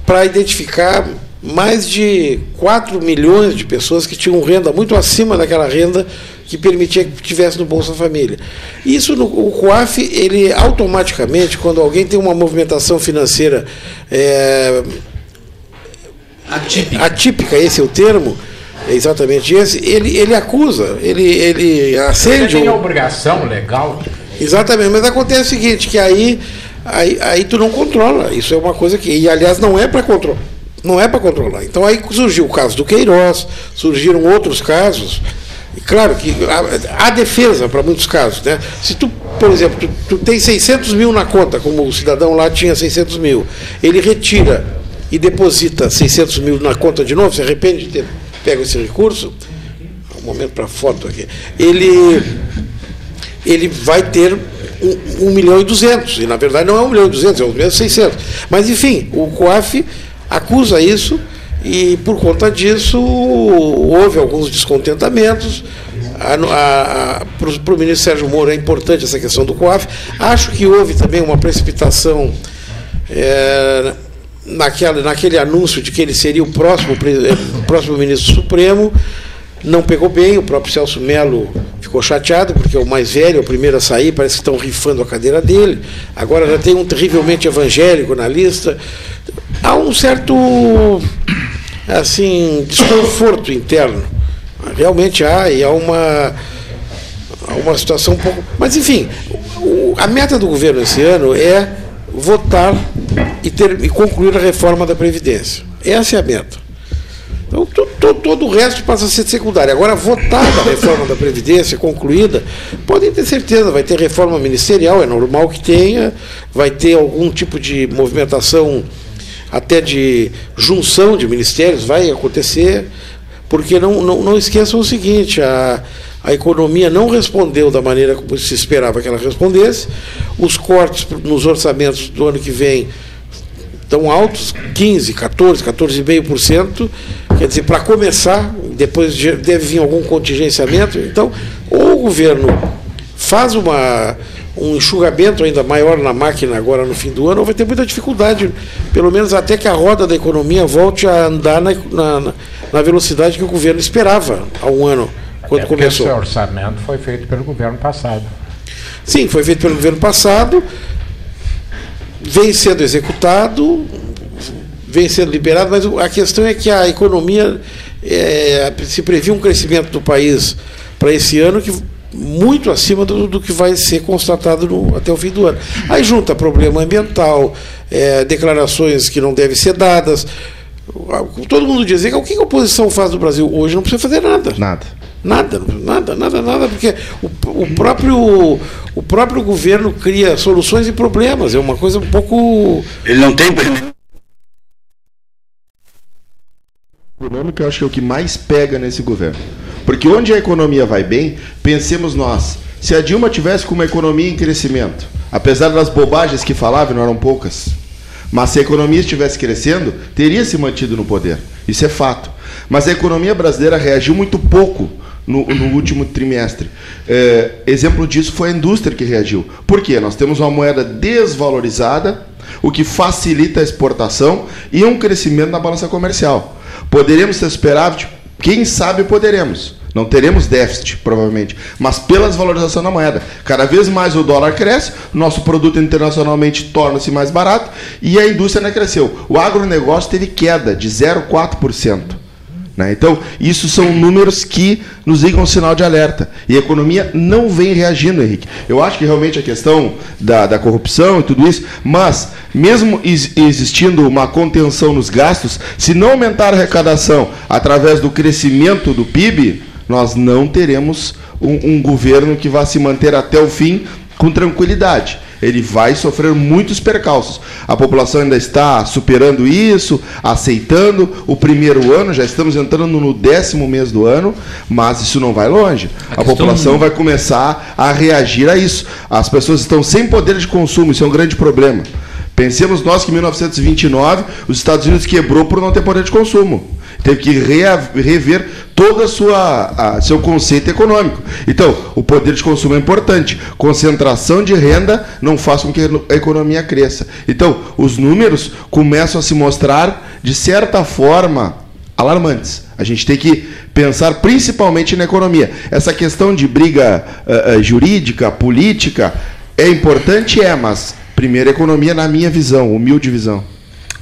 para identificar mais de 4 milhões de pessoas que tinham renda muito acima daquela renda que permitia que tivesse no Bolsa Família. Isso no o COAF, ele automaticamente, quando alguém tem uma movimentação financeira é, Atípica. atípica, esse é o termo, é exatamente esse, ele, ele acusa, ele, ele acende tem a o, obrigação legal Exatamente, mas acontece o seguinte, que aí, aí, aí tu não controla. Isso é uma coisa que. E aliás, não é para controlar. Não é para controlar. Então aí surgiu o caso do Queiroz, surgiram outros casos. E claro que há, defesa para muitos casos. Né? Se tu, por exemplo, tu, tu tem 600 mil na conta, como o cidadão lá tinha 600 mil, ele retira e deposita 600 mil na conta de novo, se arrepende de ter pego esse recurso, um momento para foto aqui, ele ele vai ter um, um milhão e duzentos. E na verdade não é um milhão e duzentos, é um milhão e seiscentos. Mas enfim, o COAF acusa isso e por conta disso houve alguns descontentamentos. Para o ministro Sérgio Moro é importante essa questão do COAF. Acho que houve também uma precipitação é, naquela, naquele anúncio de que ele seria o próximo, pre- o próximo ministro supremo. Não pegou bem, o próprio Celso Melo ficou chateado, porque é o mais velho, é o primeiro a sair, parece que estão rifando a cadeira dele. Agora já tem um terrivelmente evangélico na lista. Há um certo assim, desconforto interno. Realmente há, e há uma, uma situação um pouco. Mas, enfim, a meta do governo esse ano é votar e, ter, e concluir a reforma da Previdência. Essa é a meta. Então, to- to- todo o resto passa a ser secundário. Agora, votada a reforma da Previdência, concluída, podem ter certeza, vai ter reforma ministerial, é normal que tenha, vai ter algum tipo de movimentação, até de junção de ministérios, vai acontecer, porque não, não, não esqueçam o seguinte: a, a economia não respondeu da maneira como se esperava que ela respondesse, os cortes nos orçamentos do ano que vem tão altos, 15, 14, 14,5%. Quer dizer, para começar, depois de- deve vir algum contingenciamento. Então, ou o governo faz uma, um enxugamento ainda maior na máquina agora no fim do ano, ou vai ter muita dificuldade, pelo menos até que a roda da economia volte a andar na, na, na velocidade que o governo esperava há um ano, quando É começou. Esse orçamento foi feito pelo governo passado. Sim, foi feito pelo governo passado, vem sendo executado, vem sendo liberado, mas a questão é que a economia é, se previa um crescimento do país para esse ano que muito acima do, do que vai ser constatado no- até o fim do ano. Aí junta problema ambiental, é, declarações que não devem ser dadas, todo mundo dizia, o que a oposição faz no Brasil? Hoje não precisa fazer nada. Nada. Nada, nada, nada, nada, porque o, o, próprio, o próprio governo cria soluções e problemas. É uma coisa um pouco. Ele não tem. Econômico eu acho que é o que mais pega nesse governo. Porque onde a economia vai bem, pensemos nós, se a Dilma tivesse com uma economia em crescimento, apesar das bobagens que falava, não eram poucas, mas se a economia estivesse crescendo, teria se mantido no poder. Isso é fato. Mas a economia brasileira reagiu muito pouco no, no último trimestre. É, exemplo disso foi a indústria que reagiu. Por quê? Nós temos uma moeda desvalorizada, o que facilita a exportação e um crescimento na balança comercial. Poderemos ter tipo, quem sabe poderemos. Não teremos déficit, provavelmente, mas pela desvalorização da moeda. Cada vez mais o dólar cresce, nosso produto internacionalmente torna-se mais barato e a indústria não cresceu. O agronegócio teve queda de 0,4%. Né? Então, isso são números que nos ligam um sinal de alerta. E a economia não vem reagindo, Henrique. Eu acho que realmente a questão da, da corrupção e tudo isso, mas mesmo existindo uma contenção nos gastos, se não aumentar a arrecadação através do crescimento do PIB, nós não teremos um, um governo que vá se manter até o fim com tranquilidade ele vai sofrer muitos percalços. A população ainda está superando isso, aceitando o primeiro ano, já estamos entrando no décimo mês do ano, mas isso não vai longe. A, a população vai começar a reagir a isso. As pessoas estão sem poder de consumo, isso é um grande problema. Pensemos nós que em 1929 os Estados Unidos quebrou por não ter poder de consumo teve que rever todo a, seu conceito econômico. Então, o poder de consumo é importante. Concentração de renda não faz com que a economia cresça. Então, os números começam a se mostrar, de certa forma, alarmantes. A gente tem que pensar principalmente na economia. Essa questão de briga uh, uh, jurídica, política, é importante? É, mas primeiro economia, na minha visão, humilde visão.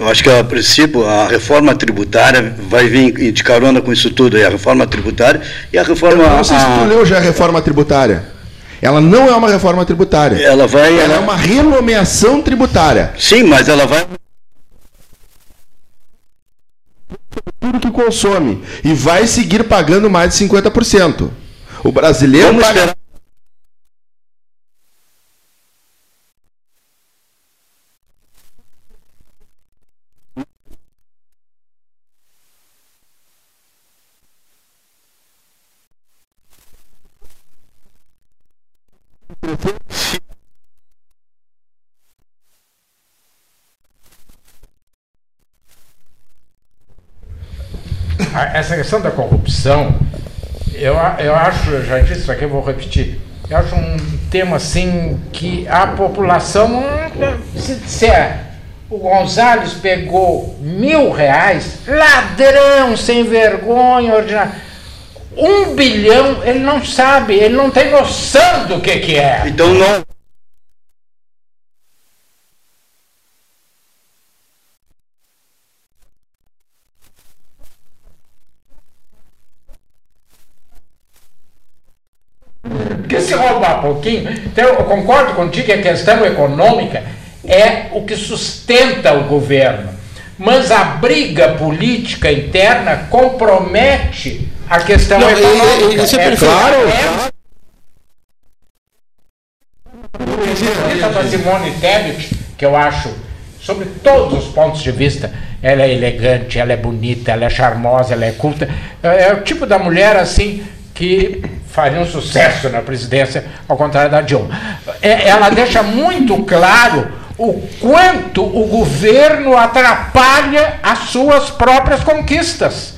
Eu acho que, a princípio, a reforma tributária vai vir de carona com isso tudo, aí, a reforma tributária e a reforma... Eu não sei se tu leu já a reforma tributária. Ela não é uma reforma tributária. Ela vai... Ela é uma renomeação tributária. Sim, mas ela vai... Tudo que consome. E vai seguir pagando mais de 50%. O brasileiro Vamos paga... esperar essa questão da corrupção, eu, eu acho, eu já disse isso aqui, vou repetir. Eu acho um tema assim que a população, se disser, o Gonzalez pegou mil reais, ladrão, sem vergonha, ordinário. Um bilhão, ele não sabe, ele não tem noção do que, que é. Então não. Porque se roubar pouquinho, então eu concordo contigo que a questão econômica é o que sustenta o governo. Mas a briga política interna compromete a questão Não, econômica. Isso é, é claro. É, da Simone Tebet, que eu acho, sobre todos os pontos de vista, ela é elegante, ela é bonita, ela é charmosa, ela é culta. É, é o tipo da mulher assim que faria um sucesso na presidência, ao contrário da Dilma. É, ela deixa muito claro o quanto o governo atrapalha as suas próprias conquistas.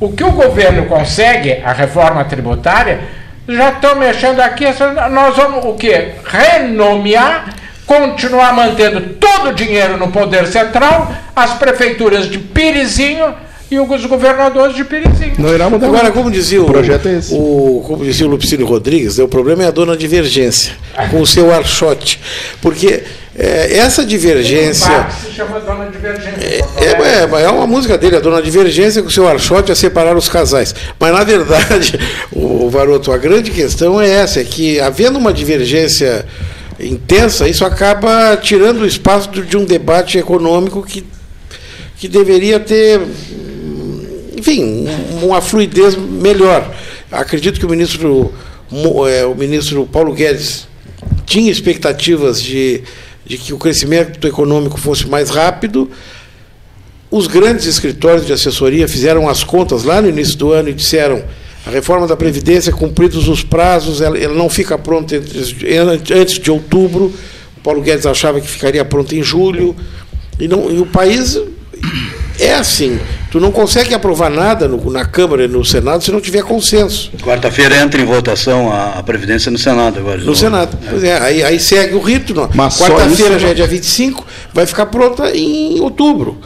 O que o governo consegue, a reforma tributária, já estão mexendo aqui, nós vamos o quê? Renomear, continuar mantendo todo o dinheiro no poder central, as prefeituras de Pirizinho e os governadores de Pirizinho. Não irá mudar. Agora, como dizia o, projeto é esse. o como dizia o Lupicínio Rodrigues, né, o problema é a dona divergência, com o seu archote. Porque é, essa divergência. Um se chama Dona Divergência. É, é, é, uma música dele, a Dona Divergência, com o seu archote a separar os casais. Mas, na verdade, (laughs) o Varoto, a grande questão é essa: é que havendo uma divergência intensa, isso acaba tirando o espaço de um debate econômico que que deveria ter, enfim, uma fluidez melhor. Acredito que o ministro, é, o ministro Paulo Guedes tinha expectativas de, de que o crescimento econômico fosse mais rápido. Os grandes escritórios de assessoria fizeram as contas lá no início do ano e disseram a reforma da Previdência, cumpridos os prazos, ela, ela não fica pronta entre, antes de outubro. O Paulo Guedes achava que ficaria pronta em julho. E, não, e o país é assim. Tu não consegue aprovar nada no, na Câmara e no Senado se não tiver consenso. Quarta-feira entra em votação a, a, Previdência no Senado agora. No Senado. É. Pois é, aí, aí segue o rito. Quarta-feira já é dia 25, vai ficar pronta em outubro.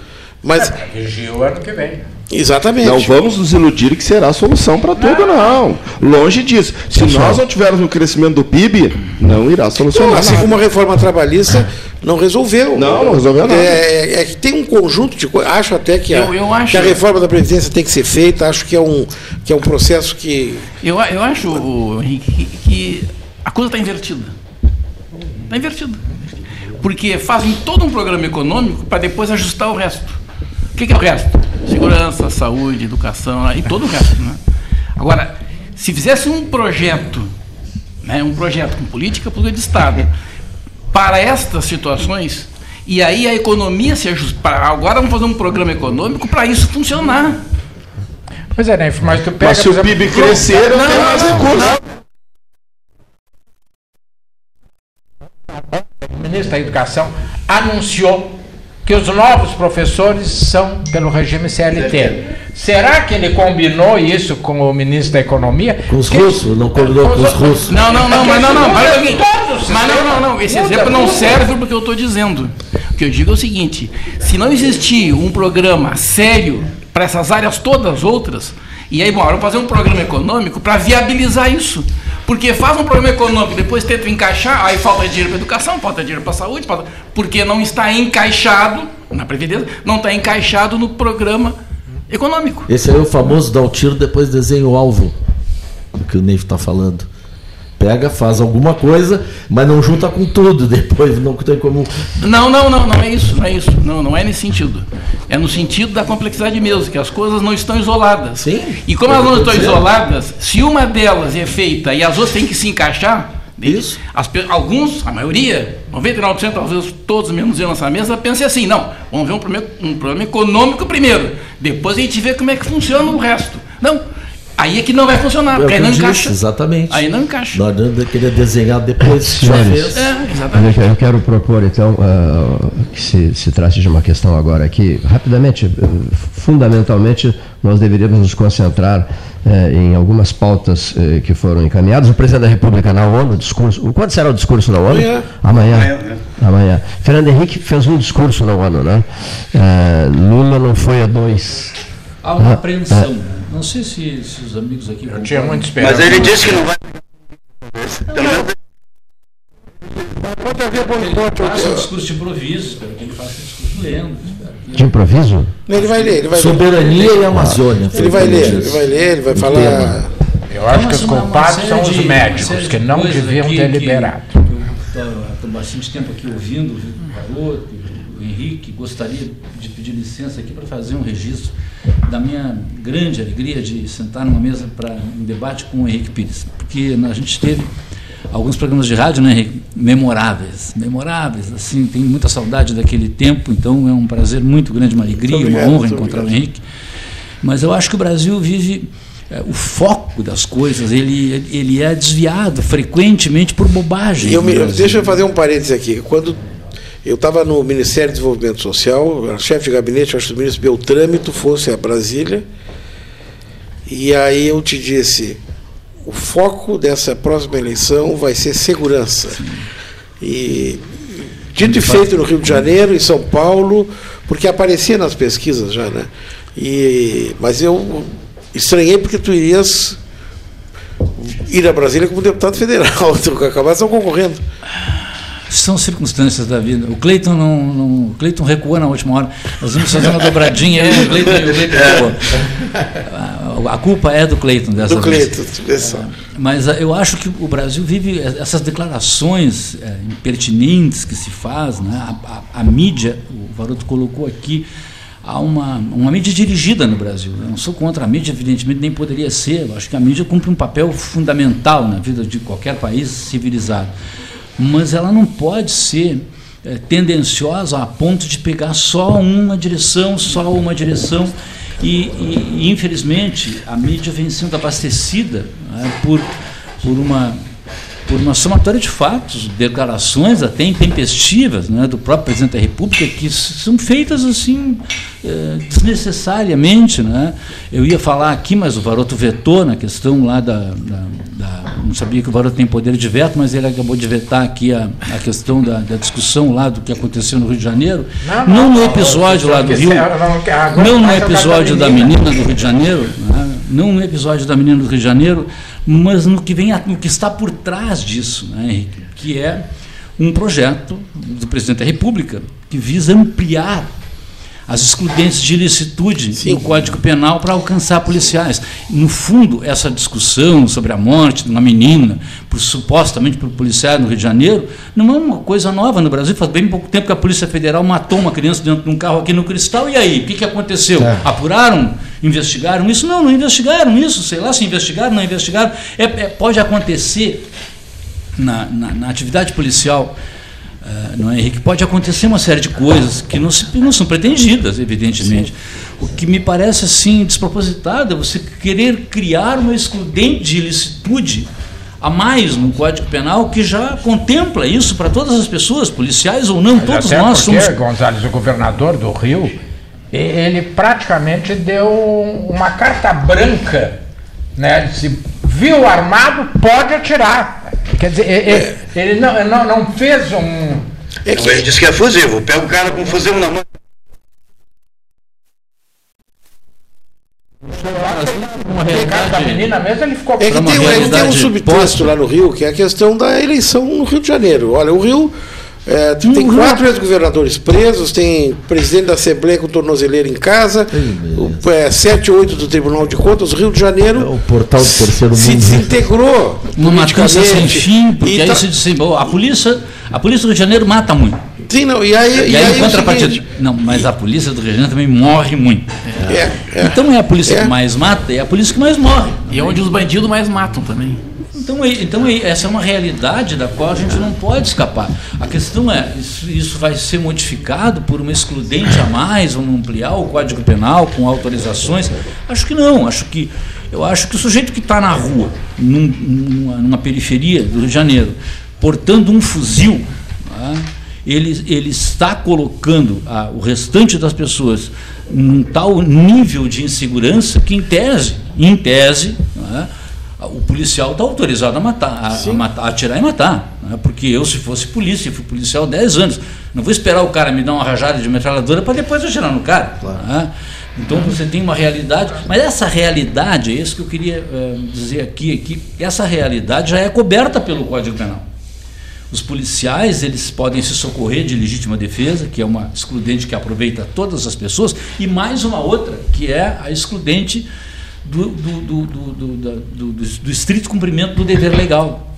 Mas. É, o ano que vem. Exatamente. Não vamos nos iludir que será a solução para tudo, não. Longe disso. Se nós não tivermos um crescimento do PIB, não irá solucionar. Não, assim como a reforma trabalhista não resolveu. Não, não resolveu nada. É, é, que tem um conjunto de coisas. Acho até que a, eu, eu acho, que a reforma da Previdência tem que ser feita. Acho que é um, que é um processo que. Eu, eu acho, Henrique, que a coisa está invertida. Está invertida. Porque fazem todo um programa econômico para depois ajustar o resto. O que, que é o resto? Segurança, saúde, educação e todo o resto. Né? Agora, se fizesse um projeto, né, um projeto com política pública de Estado, para estas situações, e aí a economia se ajusta. Agora vamos fazer um programa econômico para isso funcionar. Pois é, né? Mas tu pega. Mas se o PIB crescer, não, tem mais recursos. O ministro da Educação anunciou que os novos professores são pelo regime CLT. Será que ele combinou isso com o ministro da Economia? Com os que... russos, não combinou com, com os russos. Não, não, não, mas não, não, mas, mas não, não, não, esse exemplo não serve porque eu estou dizendo. O que eu digo é o seguinte: se não existir um programa sério para essas áreas todas outras, e aí, bom, vamos fazer um programa econômico para viabilizar isso. Porque faz um programa econômico, depois tenta encaixar, aí falta dinheiro para educação, falta dinheiro para saúde, falta, porque não está encaixado na Previdência, não está encaixado no programa econômico. Esse aí é o famoso dar o tiro, depois desenha o alvo, do que o Neivo está falando pega, faz alguma coisa, mas não junta com tudo (laughs) depois, não tem como. Não, não, não, não é isso, não é isso. Não, não é nesse sentido. É no sentido da complexidade mesmo, que as coisas não estão isoladas. Sim. E como elas não estão isoladas, se uma delas é feita e as outras têm que se encaixar, isso. As, alguns, a maioria, 99%, talvez todos menos eu nessa mesa, pensem assim, não, vamos ver um, primeiro, um problema econômico primeiro, depois a gente vê como é que funciona o resto. Não, Aí é que não vai funcionar, porque aí não disse, encaixa. Exatamente. Aí não encaixa. Não adianta querer desenhar depois. (laughs) Senhores, é, exatamente. Eu quero propor, então, uh, que se, se trate de uma questão agora aqui. Rapidamente, uh, fundamentalmente, nós deveríamos nos concentrar uh, em algumas pautas eh, que foram encaminhadas. O presidente da República na ONU, discurso. Quando será o discurso na ONU? Amanhã. Amanhã. Amanhã. Amanhã. Fernando Henrique fez um discurso na ONU, né? Lula não foi a dois. Há uma apreensão. Não sei se, se os amigos aqui. Eu tinha muito esperança. Mas ele disse que não vai. Pelo menos. Pode haver bom encontro. Faça um discurso de improviso, espero que ele faça um discurso lendo. De improviso? Ele vai ler, ele vai Soberania ler. e Amazônia. Ele vai ler, ele vai ler, ele vai falar. Eu acho que os culpados são os médicos, que não deviam ter liberado. Estou bastante tempo aqui ouvindo o garoto, Henrique, gostaria de pedir licença aqui para fazer um registro da minha grande alegria de sentar numa mesa para um debate com o Henrique Pires, porque a gente teve alguns programas de rádio, né, Henrique, memoráveis, memoráveis, assim, tenho muita saudade daquele tempo, então é um prazer muito grande, uma alegria, obrigado, uma honra encontrar obrigado. o Henrique. Mas eu acho que o Brasil vive é, o foco das coisas, ele, ele é desviado frequentemente por bobagem. Eu me, deixa eu fazer um parênteses aqui. Quando eu estava no Ministério do Desenvolvimento Social, chefe de gabinete, acho que o ministro Beltrame, tu fosse a Brasília, e aí eu te disse, o foco dessa próxima eleição vai ser segurança. E dito e feito no Rio de Janeiro, em São Paulo, porque aparecia nas pesquisas já, né? E, mas eu estranhei porque tu irias ir a Brasília como deputado federal, (laughs) tu acabaste não concorrendo. São circunstâncias da vida. O Cleiton não, não, Cleiton recuou na última hora. Nós vamos fazer uma dobradinha aí, o Cleiton, o Cleiton recuou. A, a culpa é do Cleiton dessa do vez. Cleiton, é, mas eu acho que o Brasil vive essas declarações é, impertinentes que se faz, né? a, a, a mídia, o Varoto colocou aqui, há uma, uma mídia dirigida no Brasil. Eu não sou contra a mídia, evidentemente, nem poderia ser. Eu acho que a mídia cumpre um papel fundamental na vida de qualquer país civilizado. Mas ela não pode ser é, tendenciosa a ponto de pegar só uma direção, só uma direção. E, e, infelizmente, a mídia vem sendo abastecida né, por, por uma por uma somatória de fatos, declarações até intempestivas né, do próprio presidente da República, que são feitas assim é, desnecessariamente. Né? Eu ia falar aqui, mas o Varoto vetou na questão lá da, da, da, Não sabia que o Varoto tem poder de veto, mas ele acabou de vetar aqui a, a questão da, da discussão lá do que aconteceu no Rio de Janeiro. Não, não, não no episódio lá do Rio. Não no episódio da menina do Rio de Janeiro. Né? Não no episódio da menina do Rio de Janeiro mas no que, vem, no que está por trás disso, né, Henrique, que é um projeto do presidente da República que visa ampliar as excludentes de ilicitude Sim. no Código Penal para alcançar policiais. No fundo, essa discussão sobre a morte de uma menina, por, supostamente por policiais no Rio de Janeiro, não é uma coisa nova no Brasil. Faz bem pouco tempo que a Polícia Federal matou uma criança dentro de um carro aqui no Cristal. E aí? O que, que aconteceu? É. Apuraram? Investigaram isso? Não, não investigaram isso. Sei lá se investigaram, não investigaram. É, é, pode acontecer na, na, na atividade policial Uh, não é, Henrique? Pode acontecer uma série de coisas que não, se, não são pretendidas, evidentemente. Sim. O que me parece assim despropositado é você querer criar uma excludente de ilicitude a mais no Código Penal que já contempla isso para todas as pessoas, policiais ou não, Mas todos nós porque, somos. Gonzalez, o governador do Rio, ele praticamente deu uma carta branca, né? Se viu armado, pode atirar. Quer dizer, ele, é. ele não, não, não fez um. É que... Ele disse que é fusível. Pega o cara com um fuzil na mão. Realidade... da menina mesmo, ele ficou... É que tem, é que tem um subtexto lá no Rio, que é a questão da eleição no Rio de Janeiro. Olha, o Rio é, tem quatro ex-governadores presos, tem presidente da Assembleia com tornozeleira em casa, o, é, sete ou oito do Tribunal de Contas, o Rio de Janeiro. É o portal do terceiro se mundo. Se desintegrou. Uma matança sem fim, porque aí tá... se disse, a polícia, a polícia do Rio de Janeiro mata muito. Sim, não, e aí, e, e aí, aí contrapartida. Não, mas a polícia do Rio de Janeiro também morre muito. É, é, então é a polícia que mais mata, é a polícia que mais morre. E é onde os bandidos mais matam também. Então, então essa é uma realidade da qual a gente não pode escapar. A questão é, isso, isso vai ser modificado por uma excludente a mais, vamos ampliar o Código Penal com autorizações? Acho que não, acho que eu acho que o sujeito que está na rua, num, numa, numa, periferia do Rio de Janeiro, portando um fuzil, tá? ele, ele está colocando a, o restante das pessoas num tal nível de insegurança que, em tese, em tese, tá? O policial está autorizado a matar, a, a, matar, a atirar e matar. Né? Porque eu, se fosse polícia, fui policial há 10 anos, não vou esperar o cara me dar uma rajada de metralhadora para depois atirar no cara. Claro. Né? Então você tem uma realidade, mas essa realidade, é isso que eu queria uh, dizer aqui, que essa realidade já é coberta pelo Código Penal. Os policiais eles podem se socorrer de legítima defesa, que é uma excludente que aproveita todas as pessoas, e mais uma outra, que é a excludente do, do, do, do, estrito cumprimento do dever legal.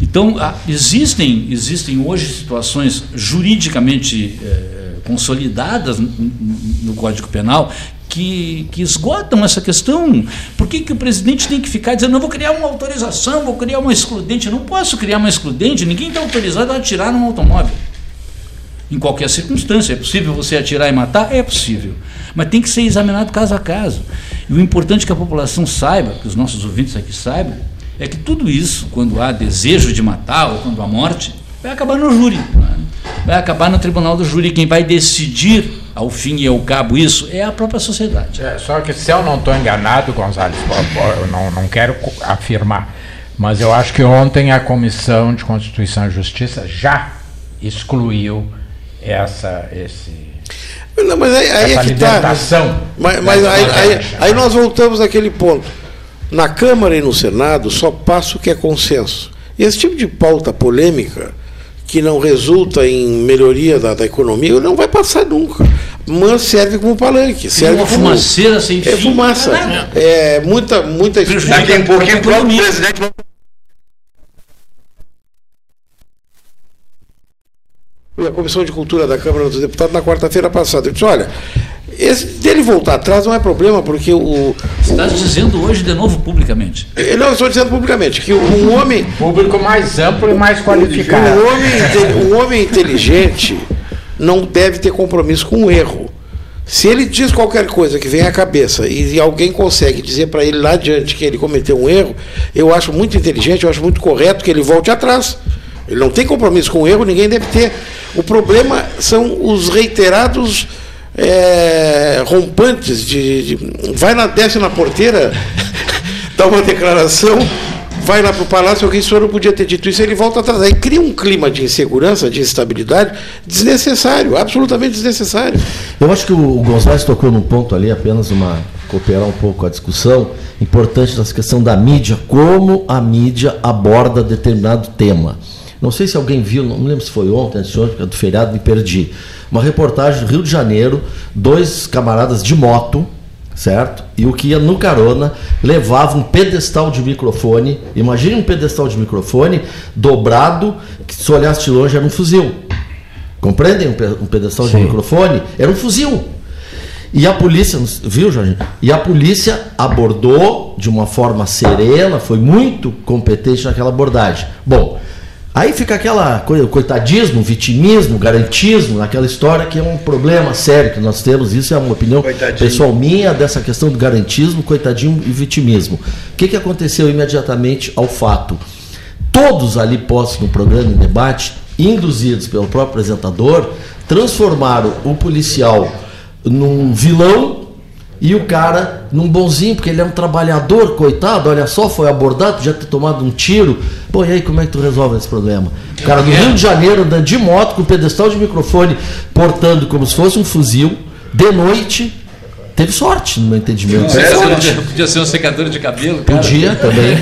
Então, existem, existem hoje situações juridicamente é, consolidadas no, no Código Penal que, que, esgotam essa questão. Por que, que o presidente tem que ficar dizendo, não, vou criar uma autorização, vou criar uma excludente? Eu não posso criar uma excludente, ninguém está autorizado a atirar num automóvel. Em qualquer circunstância. É possível você atirar e matar? É possível. Mas tem que ser examinado caso a caso. E o importante é que a população saiba, que os nossos ouvintes aqui saibam, é que tudo isso, quando há desejo de matar ou quando há morte, vai acabar no júri. Né? Vai acabar no tribunal do júri. Quem vai decidir ao fim e ao cabo isso é a própria sociedade. É, só que se eu não estou enganado, Gonzalez, eu não, não quero afirmar, mas eu acho que ontem a Comissão de Constituição e Justiça já excluiu essa, esse não, mas aí, aí é que está. Mas, mas aí, aí, aí nós voltamos àquele ponto. Na Câmara e no Senado só passa o que é consenso. E esse tipo de pauta polêmica, que não resulta em melhoria da, da economia, não vai passar nunca. Mas serve como palanque. Serve uma como, fumaceira sem é fim. É fumaça. É, muita, muita Daqui a pouquinho o próprio a Comissão de Cultura da Câmara dos Deputados na quarta-feira passada. Eu disse, olha, Esse, dele voltar atrás não é problema, porque o. Está dizendo hoje de novo publicamente. Eu não estou dizendo publicamente que um homem. Público mais amplo e mais qualificado. Um homem, um homem inteligente não deve ter compromisso com o erro. Se ele diz qualquer coisa que vem à cabeça e alguém consegue dizer para ele lá adiante que ele cometeu um erro, eu acho muito inteligente, eu acho muito correto que ele volte atrás. Ele não tem compromisso com o erro, ninguém deve ter. O problema são os reiterados é, rompantes de, de- vai na desce na porteira, (laughs) dá uma declaração, vai lá para o palácio, alguém senhor não podia ter dito isso, ele volta atrás. Aí cria um clima de insegurança, de instabilidade desnecessário, absolutamente desnecessário. Eu acho que o Gonzalez tocou num ponto ali, apenas uma cooperar um pouco a discussão, importante nessa questão da mídia, como a mídia aborda determinado tema. Não sei se alguém viu, não me lembro se foi ontem, antes de ontem, porque do feriado me perdi. Uma reportagem do Rio de Janeiro, dois camaradas de moto, certo? E o que ia no carona levava um pedestal de microfone. Imagine um pedestal de microfone dobrado, que se olhasse de longe era um fuzil. Compreendem um, pe- pedestal de Sim. microfone? Era um fuzil. E a polícia, viu, Jorge? E a polícia abordou de uma forma serena, foi muito competente naquela abordagem. Bom, aí fica aquela coisa, coitadismo, vitimismo, garantismo, naquela história que é um problema sério que nós temos. Isso é uma opinião Coitadinho. pessoal minha dessa questão do garantismo, coitadismo e vitimismo. O que, que aconteceu imediatamente ao fato? Todos ali postos no programa em debate, induzidos pelo próprio apresentador, transformaram o policial num vilão e o cara num bonzinho, porque ele é um trabalhador, coitado, olha só, foi abordado, já ter tomado um tiro. Pô, e aí como é que tu resolve esse problema? O cara do Rio de Janeiro andando de moto com pedestal de microfone, portando como se fosse um fuzil, de noite, teve sorte no meu entendimento. Podia um- podia ser um secador de cabelo. cara. Podia também.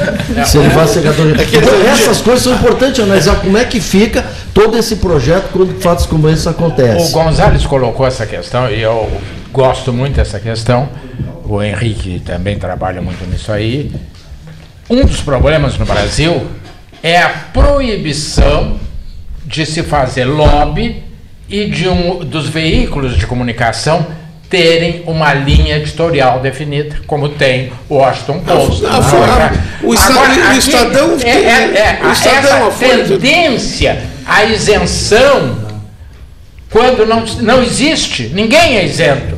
Se ele vai secador. Então, essas coisas são importantes analisar como é que fica todo esse projeto quando fatos como esse O acontecem. Gonzalez colocou essa questão e eu gosto muito dessa questão. O Henrique também trabalha muito nisso aí. Um dos problemas no Brasil é a proibição de se fazer lobby e de um dos veículos de comunicação terem uma linha editorial definida, como tem o Washington Post. a Folha- o Estado- o aqui Estadão é, é, é, o Estadão, essa a tendência à isenção quando não, não existe, ninguém é isento.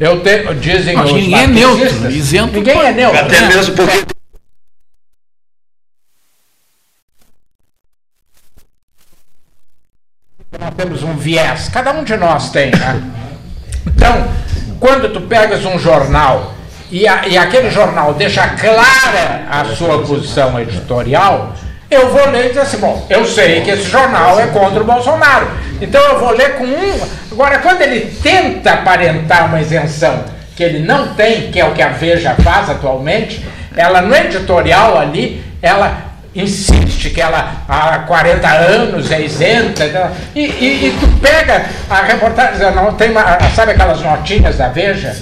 Eu tenho, dizem Mas ninguém é neutro, isento Ninguém é neutro. Até mesmo porque nós temos um viés, cada um de nós tem, né? Então, quando tu pegas um jornal e, a- e aquele jornal deixa clara a sua posição editorial, eu vou ler e dizer assim, bom, eu sei que esse jornal é contra o Bolsonaro, então eu vou ler com um. Agora, quando ele tenta aparentar uma isenção que ele não tem, que é o que a Veja faz atualmente, ela no editorial ali, ela insiste que ela há 40 anos é isenta então, e, e, e tu pega a reportagem não tem uma, sabe aquelas notinhas da Veja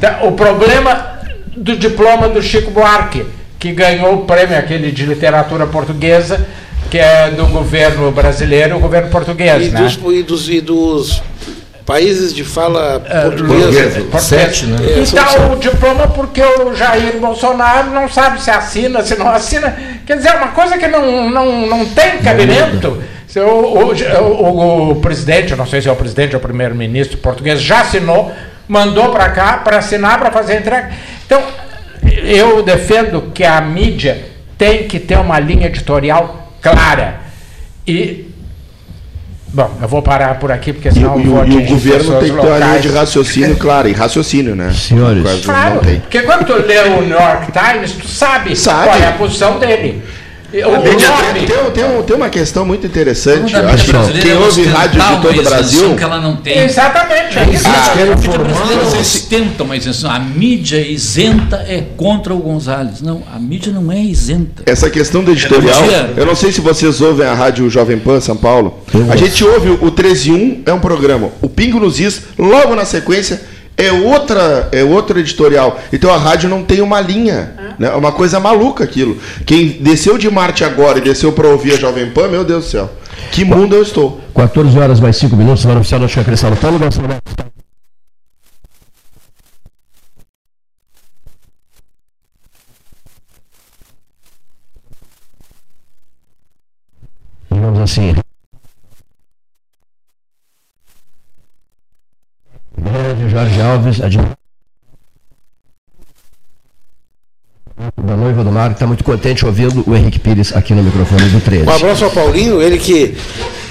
Tá, o problema do diploma do Chico Buarque que ganhou o prêmio aquele de literatura portuguesa que é do governo brasileiro o governo português E né? dos, e dos- e dos países de fala portuguesa. portuguesa. Português. Sete, né? É, são Então, o diploma, porque o Jair Bolsonaro não sabe se assina, se não assina. Quer dizer, é uma coisa que não, não, não tem cabimento. Se O, o, o, o presidente, não sei se é o presidente ou o primeiro-ministro português, já assinou, mandou para cá para assinar, para fazer a entrega. Então, eu defendo que a mídia tem que ter uma linha editorial clara. E. Bom, eu vou parar por aqui, porque E, senão o- eu vou e o governo tem que ter uma linha de raciocínio clara, e raciocínio, né? Senhores. Claro, porque quando tu lê o New York Times, tu sabe, Sabe. qual é a posição dele. E O, o Tem, nome- tem- tem um- tem uma questão muito interessante. Eu acho mídia que quem é ouve rádio de todo o Brasil. que ela não tem. Exatamente. é isso. Eles querem A mídia brasileira ostenta uma isenção. A mídia isenta é contra o Gonzalez. Não, a mídia não é isenta. Essa questão do editorial, eu não sei se vocês ouvem a rádio Jovem Pan São Paulo. Eu A gente ouve o 13 e 1 é um programa. O Pingo nos Is, logo na sequência, é outra, é outro editorial. Então a rádio não tem uma linha. Né? É né? uma coisa maluca aquilo. Quem desceu de Marte agora e desceu para ouvir a Jovem Pan, meu Deus do céu. Que mundo eu estou. 14 horas mais 5 minutos, semana oficial da Chacra São Paulo, nossa Vamos assim, Jorge Alves, da noiva do mar, que está muito contente ouvindo o Henrique Pires aqui no microfone do 13. Um abraço ao Paulinho, ele que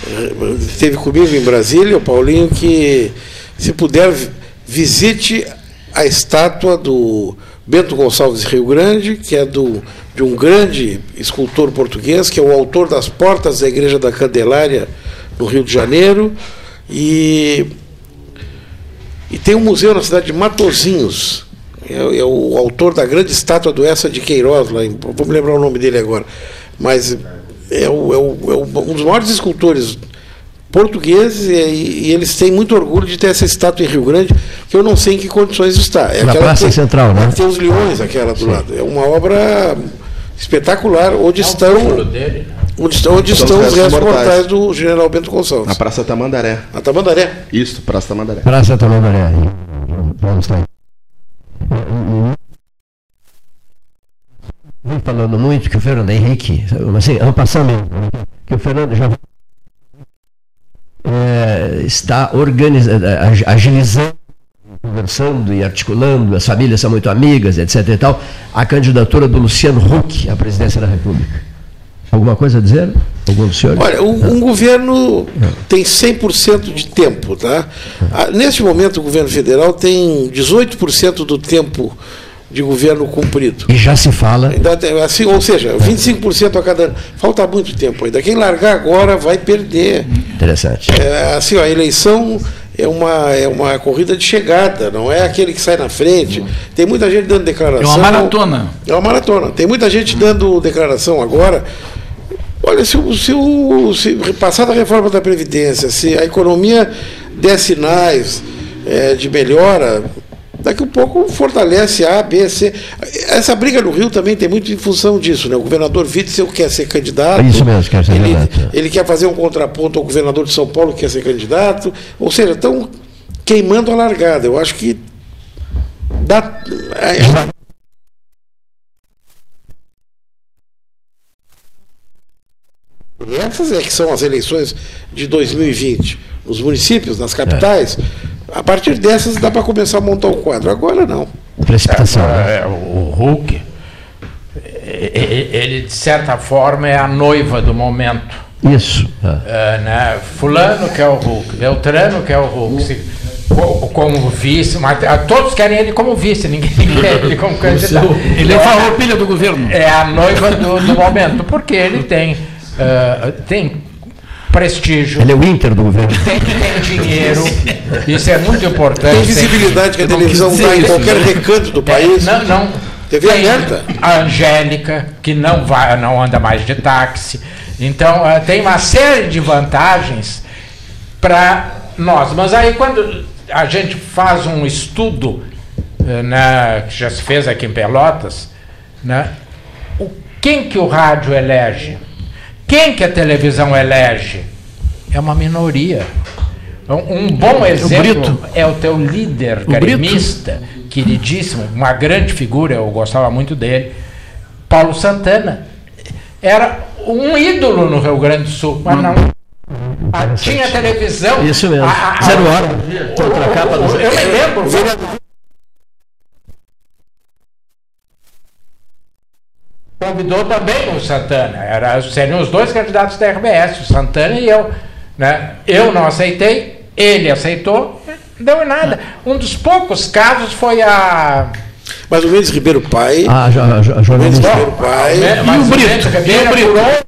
eh, esteve comigo em Brasília, o Paulinho que, se puder, vi- visite a estátua do Bento Gonçalves Rio Grande, que é do, de um grande escultor português, que é o autor das portas da Igreja da Candelária, no Rio de Janeiro, e, e tem um museu na cidade de Matozinhos, é, é o autor da grande estátua do Essa de Queiroz, lá em, vou me lembrar o nome dele agora, mas é, o- é o- é o- um dos maiores escultores portugueses e, e eles têm muito orgulho de ter essa estátua em Rio Grande, que eu não sei em que condições está. É Na aquela Praça que- Central, né? Tem os leões, aquela do lado. É uma obra espetacular, onde estão, dele, né? Onde estão, onde Estão estão os os restos restos mortais. mortais do general Bento Gonçalves. Na Praça Tamandaré. Na Tamandaré. Isso, Praça Tamandaré. Praça Tamandaré. Vamos estar aí. Vem falando muito que o Fernando Henrique, assim, ano passado mesmo, que o Fernando já é, está organizando, agilizando, conversando e articulando, as famílias são muito amigas, etc. e tal, a candidatura do Luciano Huck à presidência da República. Alguma coisa a dizer? Algum dos senhores? Olha, um, um governo tem 100% de tempo, tá? Ah, Neste momento, o governo federal tem 18% do tempo de governo cumprido. E já se fala. Ainda Assim, ou seja, 25% a cada ano. Falta muito tempo ainda. Quem largar agora vai perder. Interessante. É, assim, ó, a eleição é uma, é uma corrida de chegada, não é aquele que sai na frente. Tem muita gente dando declaração. É uma maratona. É uma maratona. Tem muita gente dando declaração agora. Olha, se, o- se, o- se passar da reforma da Previdência, se a economia der sinais eh, de melhora, daqui a pouco fortalece A, B, C. Essa briga no Rio também tem muito em função disso. Né? O governador Witzel quer ser candidato. Isso mesmo, quer ser ele, candidato. ele quer fazer um contraponto ao governador de São Paulo que quer ser candidato. Ou seja, estão queimando a largada. Eu acho que dá. É, Essas é que são as eleições de 2020, nos municípios, nas capitais. A partir dessas dá para começar a montar o quadro. Agora não. Precipitação. né? É, o Hulk, e- e- ele de certa forma é a noiva do momento. Isso. É, né? Fulano que é o Hulk, Beltrano que é o Hulk, se- co- como vice, mas todos querem ele como vice, ninguém (laughs) quer ele como candidato. Ele é a farroupilha do governo. É a noiva do, do momento, porque ele tem, ah, tem prestígio, Ele é o Inter do governo. tem, tem dinheiro, isso é muito importante. Tem visibilidade que a televisão dá em qualquer recanto do É, país. não, não. TV Tem aberta. A Angélica, que não vai, não anda mais de táxi. Então, eh, tem uma série de vantagens para nós. Mas aí, quando a gente faz um estudo, eh, né, que já se fez aqui em Pelotas, né, o, quem que o rádio elege? Quem que a televisão elege? É uma minoria. Um, um bom exemplo é o teu líder Brito. gremista, queridíssimo, uma grande figura, eu gostava muito dele, Paulo Santana. Era um ídolo no Rio Grande do Sul, mas não. Tinha televisão. Isso mesmo. a- a- Zero hora. Contra a capa do Eu me lembro. Convidou também o Santana. Era, seriam os dois candidatos da RBS, o Santana e eu. Né? Eu não aceitei, ele aceitou, não deu em nada. Um dos poucos casos foi a. Mas o Mendes Ribeiro Pai. Ah, jo- jo- Mendes jornalista. Ribeiro Pai. né, mas o Brito? E o Ribeiro Brito?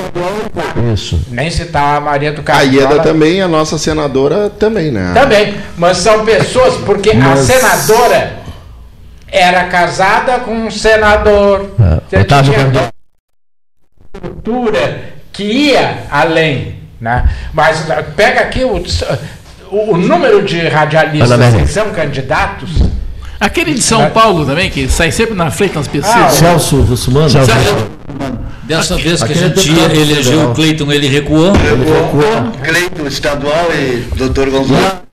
Apurou. Isso. Nem citar a Maria do A Carmo. Ieda ela- também, a nossa senadora também, né? Também, mas são pessoas, porque a senadora era casada com um senador. Você Otávio tinha Cardoso. uma estrutura que ia além. Né? Mas pega aqui o, o, número de radialistas que são candidatos. Aquele de São né? Paulo também, que sai sempre na frente nas pesquisas. Ah, Celso Russumano. Celso. Dessa vez que a gente elegeu o Cleiton, ele recuou. Recuou. Cleiton estadual e doutor Gonzalo.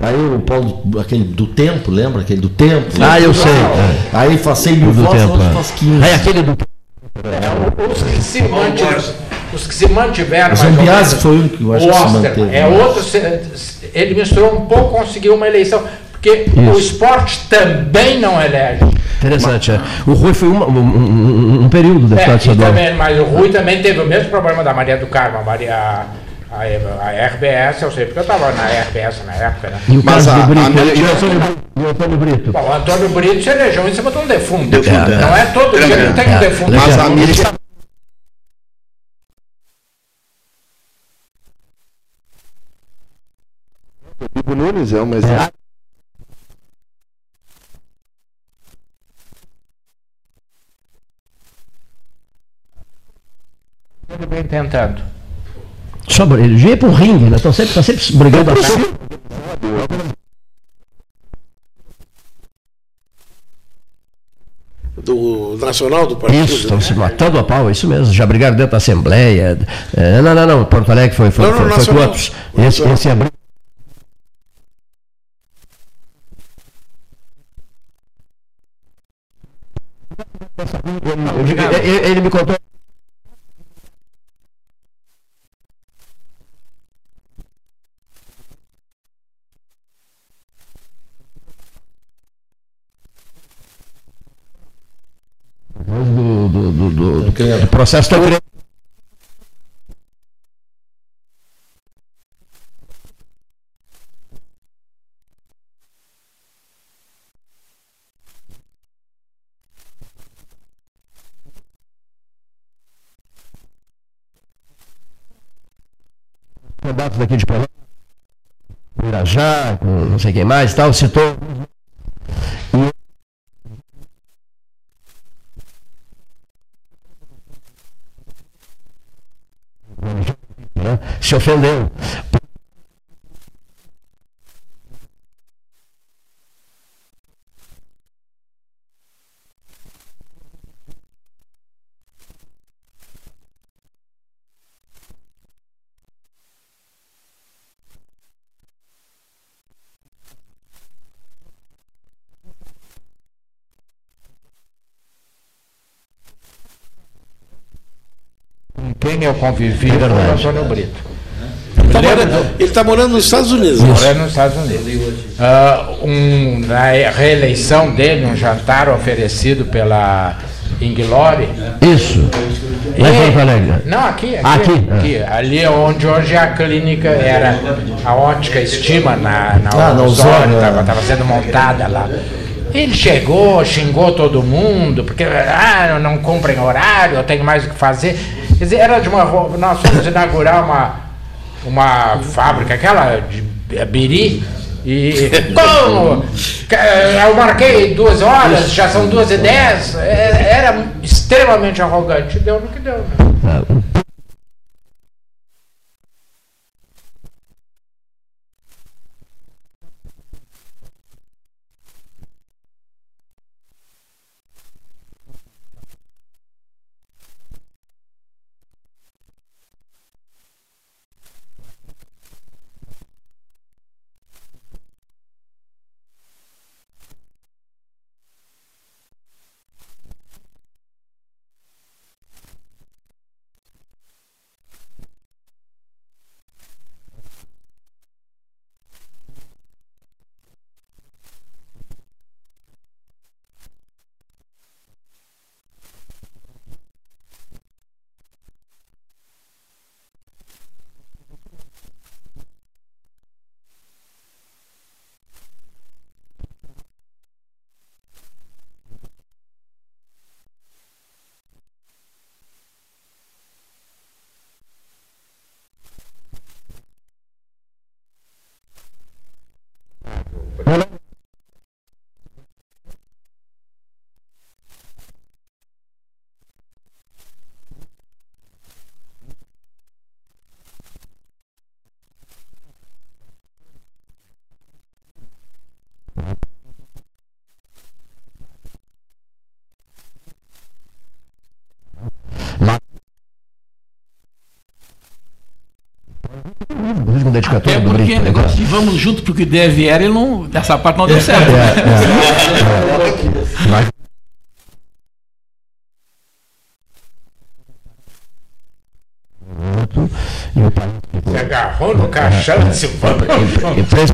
Aí o Paulo, aquele do tempo, lembra? Aquele do tempo. Né? Ah, eu sei. Aí passei mil votos, hoje é. 15. Aí aquele do tempo. É os que se mantiveram O mais ou Zambiase menos, foi um que eu acho o que se manteve. é outro, se- ele misturou um pouco, conseguiu uma eleição, porque o Isso. esporte também não elege. Interessante. é. O Rui foi uma- um, um- um período É, deputado e estadual. também, mas o Rui também teve o mesmo problema da Maria do Carmo, a Maria a, a RBS, eu sei porque eu estava na RBS na época, né? E o Mas caso a- do Brito. a e o mídia- Antônio Brito. E o Antônio Brito. Bom, o Antônio Brito se elegeu em cima de um defunto. Defunto, é. Não é todo dia que tem um É, defunto. Mas a Ele mídia- está- Bibo Nunes é um exemplo. Ele vem tentando. Só, ele para o ringue, né? Estão sempre, tá sempre brigando atrás. Do Nacional do Partido. Isso, estão né? se matando a pau, é isso mesmo. Já brigaram dentro da Assembleia. É, não, não, não. Porto Alegre foi, foi, Não, não, foi, foi com outros. Esse, esse abriu. Ele, ele- ele me contou. Do, do, do, do, do, do processo tão grande. Mandatos daqui de Pelotas, Irajá, com não sei quem mais e tal, citou. né, se ofendeu. Com quem eu convivi É foi o. Antônio Brito. Ele tá morando- Ele está morando nos Estados Unidos. Morando nos Estados Unidos. Ah, um, na reeleição dele, um jantar oferecido pela Inglória. Isso. Lá em E- Porto Alegre. Não, aqui, aqui, Aqui, aqui. Ali onde hoje a clínica era a ótica estima na, na Ah, Osório, é. estava sendo montada lá. Ele chegou, xingou todo mundo, porque ah, não cumprem horário, eu tenho mais o que fazer. Quer dizer, era de uma. Nós fomos inaugurar uma, uma fábrica, aquela de Biri. E (laughs) como? Que- Eu marquei duas horas, já são duas e dez. É, Era extremamente arrogante. Deu no que deu. Né? Com dedicatória Até do porque Brito. negócio de vamos junto porque o que der vier, ele não, essa parte não deu certo. Mas- E o ficou- Se agarrou no caixão e disse, vamos E três-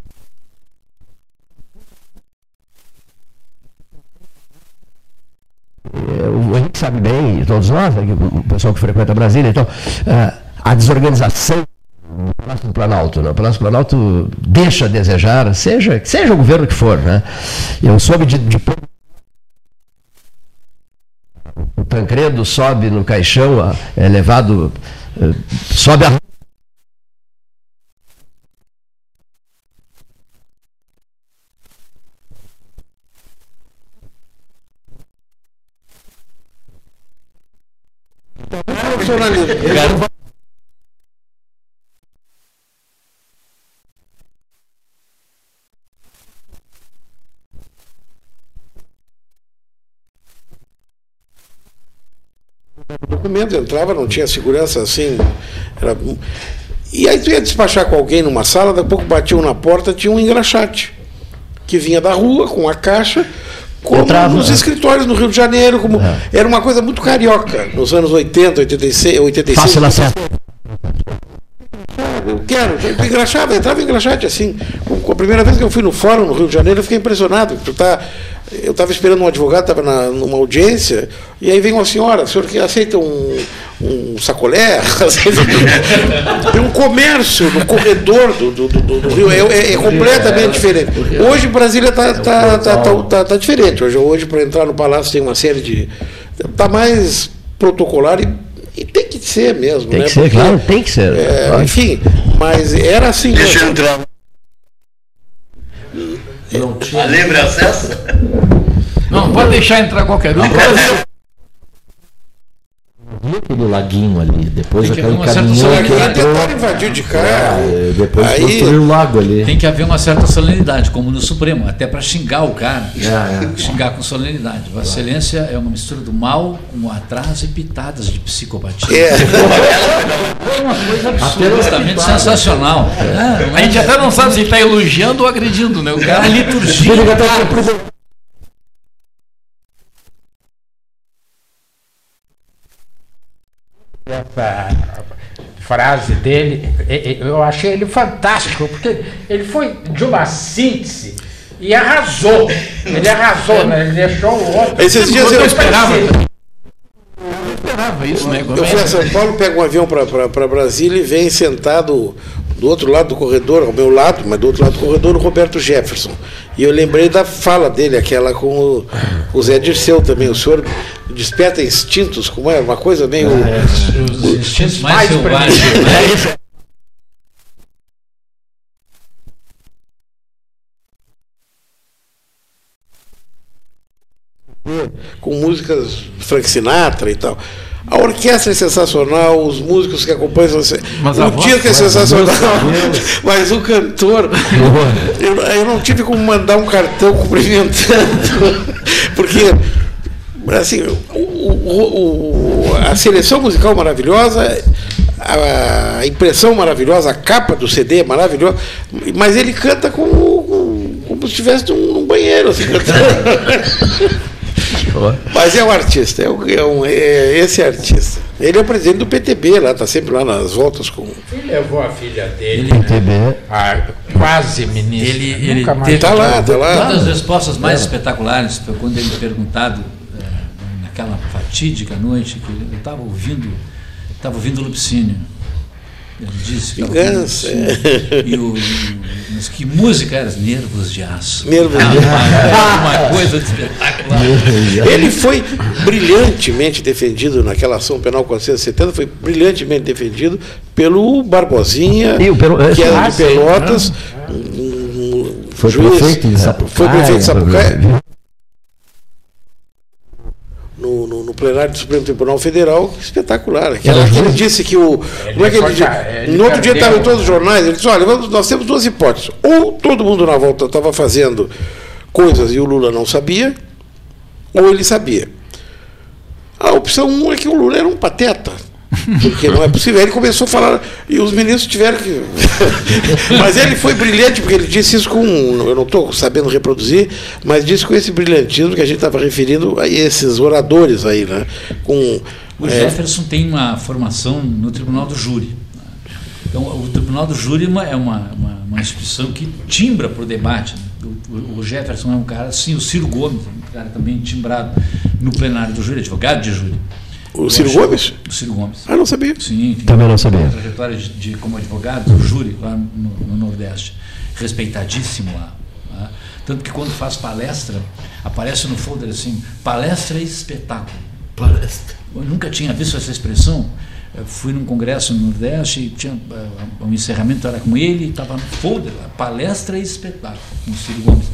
É, O Henrique sabe bem, e todos nós, né, que o pessoal que frequenta Brasília, então, ah, a desorganização Planalto, né? o Palácio do Planalto deixa a desejar, seja, seja o governo que for. Né? Eu soube de, de o Tancredo sobe no caixão, é levado, eh, sobe a Profissionalismo. documento, entrava, não tinha segurança assim. Era... E aí tu ia despachar com alguém numa sala, daqui a pouco batiam na porta, tinha um engraxate que vinha da rua com a caixa, como Entrava, nos é. escritórios no Rio de Janeiro, como era uma coisa muito carioca nos anos 80, 86, 86. fácil acesso. Eu quero, eu engraxava, entrava engraxate assim. Com- com A primeira vez que eu fui no fórum no Rio de Janeiro, eu fiquei impressionado. Tu tá, eu estava esperando um advogado, estava numa audiência, e aí vem uma senhora, o senhor que aceita um, um sacolé? Um- (laughs) Tem um comércio no corredor do, do, do- do Rio, é, é- é completamente diferente. Hoje Brasília está tá, tá, tá, tá- tá diferente. Hoje, hoje para entrar no palácio tem uma série de. Está mais protocolar e, e tem que ser mesmo. Tem né? que ser, Porque, claro, tem que ser. é, enfim, mas era assim Deixa eu mesmo. entrar. A livre acesso? Não, pode deixar entrar qualquer um. E aquele laguinho ali, depois Tem que aquele haver uma certa caminhão que solenidade. entrou, invadir de carro. é, depois Aí- construiu o lago ali. Tem que haver uma certa solenidade, como no Supremo, até para xingar o cara. É, Xingar com solenidade. Vossa Excelência é uma mistura do mal com atraso e pitadas de psicopatia. É. (laughs) Absolutamente sensacional. É, A gente até não sabe se ele está elogiando ou agredindo, né? O é cara a liturgia. Essa frase dele, eu achei ele fantástico, porque ele foi de uma síntese e arrasou. Ele arrasou, né? Ele deixou o outro. Esses dias eu- Eu esperava. Eu esperava isso, né? Eu fui a São Paulo, pego um avião para Brasília e vem sentado do outro lado do corredor, ao meu lado, mas do outro lado do corredor, o Roberto Jefferson. E eu lembrei da fala dele, aquela com o, o Zé Dirceu também. O senhor desperta instintos, como é? Uma coisa meio. Os instintos mais mais selvagens. né? (laughs) com músicas Frank Sinatra e tal. A orquestra é sensacional, os músicos que acompanham são Mas o disco é sensacional, (laughs) mas o cantor, eu, eu não tive como mandar um cartão (laughs) cumprimentando, porque assim, o- o- o- a seleção musical maravilhosa, a impressão maravilhosa, a capa do CD é maravilhosa, mas ele canta como, como, como se estivesse num, num banheiro, assim, cantando. (laughs) Mas é um artista, é, um, é um- é esse artista. Ele é o presidente do PTB lá, está sempre lá nas voltas com. Ele levou a filha dele, Ele- né? A quase ministra. Ele- ele Nunca mais teve- Tá lá, tá Uma lá. das respostas mais espetaculares foi quando ele perguntado eh, naquela fatídica noite que ele estava ouvindo, estava ouvindo Lupicínio. Disse Vingança, Lupicínio. E o, mas que música era? Nervos de aço. Nervos de Ah, (laughs) uma, coisa de espetacular. Ele foi brilhantemente defendido naquela ação penal 470, foi brilhantemente defendido pelo Barbosinha, E o Pelo- que era Ah, de sim. Pelotas. um Foi juiz, prefeito de Sapucaia. Foi prefeito de Sapucaia. Plenário do Supremo Tribunal Federal, espetacular. Aquela que ele disse que o. como é que ele disse? No outro dia estava em todos os jornais, ele disse, olha, vamos- nós temos duas hipóteses. Ou todo mundo na volta estava fazendo coisas e o Lula não sabia, ou ele sabia. A opção um é que o Lula era um pateta. Porque não é possível. Aí ele começou a falar, e os ministros tiveram que. (laughs) mas ele foi brilhante, porque ele disse isso com. Eu não estou sabendo reproduzir, mas disse com esse brilhantismo que a gente estava referindo a esses oradores aí, né? Com. O é, Jefferson tem uma formação no Tribunal do Júri. Então, o Tribunal do Júri é uma, é uma, uma, uma instituição que timbra para o debate. O, o Jefferson é um cara, assim, o Ciro Gomes, um cara também timbrado no plenário do júri, advogado de júri. O Ciro Gomes? O Ciro Gomes. Ah, não sabia. Sim, tem Também não sabia. trajetória de, de, como advogado do júri lá no, no Nordeste. Respeitadíssimo lá. Tá? Tanto que quando faz palestra, aparece no folder assim, palestra e espetáculo. Palestra. Eu nunca tinha visto essa expressão. Eu fui num congresso no Nordeste e tinha o um encerramento era com ele, estava no folder, lá, palestra e espetáculo com o Ciro Gomes,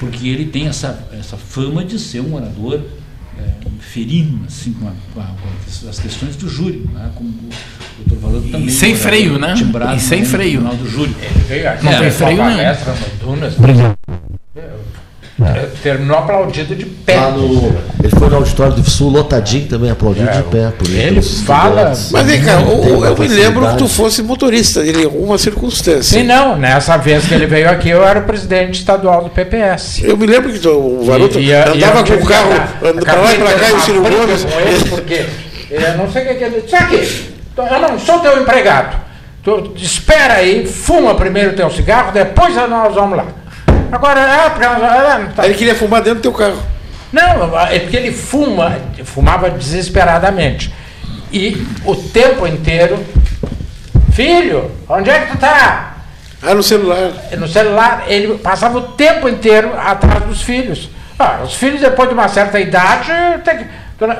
porque ele tem essa, essa fama de ser um orador é, ferino assim, com, a, com, a, com, as questões do júri, né? como o doutor Valor também. E sem freio, né? E sem no freio. Do júri. Ele veio aqui, Não fez tem uma freio palestra Dunas, Obrigado. terminou aplaudido de pé. Lá no, ele foi no auditório do Sul, lotadinho também, aplaudido É, de pé. Por ele fala-. Mas vem cá, uma eu me lembro que tu fosse motorista em alguma circunstância. Sim, não. Nessa vez que ele veio aqui, eu era o presidente estadual do PPS. Eu me lembro que tu, o e andava eu com o carro pra lá e pra cá e o Ciro Gomes. (laughs) porque eu não sei o que, que ele disse. Aqui, eu não sou teu empregado. Tu espera aí, fuma primeiro teu cigarro, depois nós vamos lá. Agora, é, porque é, tá- ele queria fumar dentro do teu carro. Não, é porque ele fuma, fumava desesperadamente. E o tempo inteiro, filho, onde é que tu tá? Ah, no celular. No celular, ele passava o tempo inteiro atrás dos filhos. Ah, os filhos, depois de uma certa idade, que...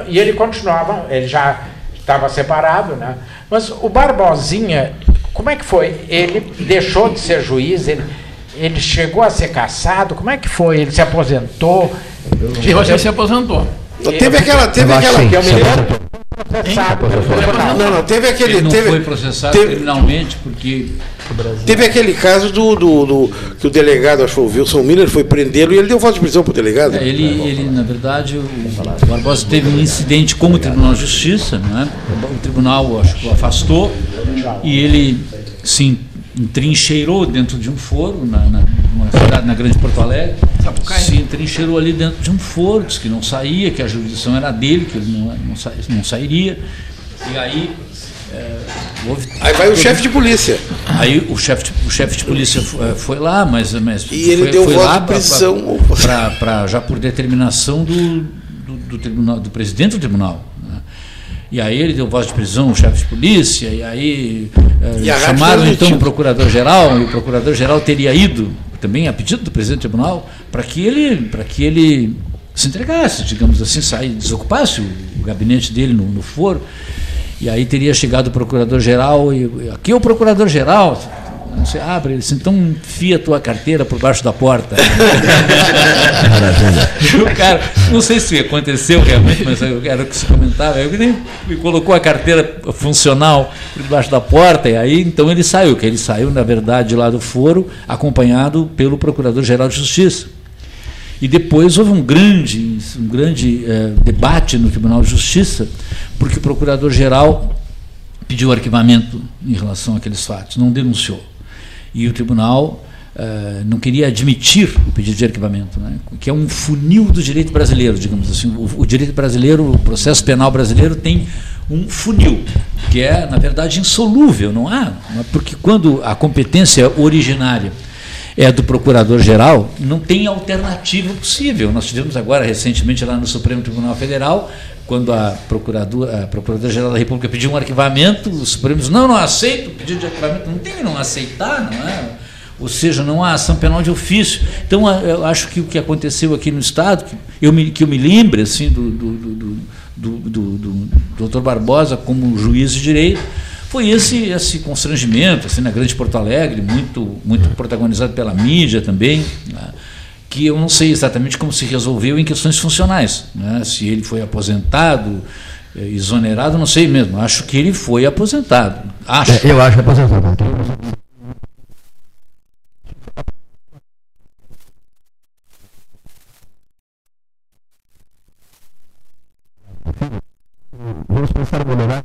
E ele continuava, ele já estava separado, né? Mas o Barbosinha, como é que foi? Ele deixou de ser juiz, ele, ele chegou a ser caçado, como é que foi? Ele se aposentou? Que ele se aposentou. Teve aquela. Teve aquela que eu me lembro. Não, não, teve aquele. Ele não teve, foi processado teve- criminalmente porque Teve aquele caso do, do, do- que o delegado, acho que foi o Wilson Miller, foi prendê-lo e ele deu voz de prisão pro delegado. É, Ele, ele, na verdade, o o Barbosa teve um incidente com o Tribunal de Justiça, não é? o tribunal acho que o afastou e ele se entrincheirou dentro de um foro na, na, numa cidade na Grande Porto Alegre, Sapucaí. se entrincheirou ali dentro de um foro, disse que não saía, que a jurisdição era dele, que ele não, não, sa- não sairia. E aí é, houve Aí vai o chefe de polícia. Aí o chefe de, o chefe de polícia fo- eh, foi lá, mas, mas E ele foi, deu foi voz lá de prisão. pra- pra- pra- já por determinação do, do, do tribunal, do presidente do tribunal. E aí ele deu voz de prisão, o chefe de polícia, e aí eh, E chamaram então o procurador-geral, e o procurador-geral teria ido, também a pedido do presidente do tribunal, para que ele, para que ele se entregasse, digamos assim, sair, desocupasse o, o gabinete dele no, no foro. E aí teria chegado o procurador-geral e aqui é o procurador-geral. Você abre, ele disse, então enfia a tua carteira por baixo da porta. o cara, não sei se aconteceu realmente, mas era o que se comentava. Ele me colocou a carteira funcional por debaixo da porta, e aí então ele saiu, que ele saiu, na verdade, lá do foro, acompanhado pelo Procurador-Geral de Justiça. E depois houve um grande, um grande eh, debate no Tribunal de Justiça, porque o Procurador-Geral pediu arquivamento em relação àqueles fatos, não denunciou. E o Tribunal eh, não queria admitir o pedido de arquivamento, né, que é um funil do direito brasileiro, digamos assim. O, o direito brasileiro, o processo penal brasileiro tem um funil, que é, na verdade, insolúvel, não há? Porque quando a competência originária é do procurador-geral, não tem alternativa possível. Nós tivemos agora, recentemente, lá no Supremo Tribunal Federal, quando a procurador- a Procuradora-Geral da República pediu um arquivamento, o Supremo disse, não, não aceito o pedido de arquivamento. Não tem não aceitar, não é? Ou seja, não há ação penal de ofício. Então, eu acho que o que aconteceu aqui no Estado, que eu me, que eu me lembre assim, do, do, do, do, do, do, doutor Barbosa como juiz de direito, foi esse esse constrangimento assim na Grande Porto Alegre muito muito protagonizado pela mídia também né, que eu não sei exatamente como se resolveu em questões funcionais né, se ele foi aposentado eh, exonerado não sei mesmo acho que ele foi aposentado acho É, eu acho aposentado. Vamos pensar em melhorar.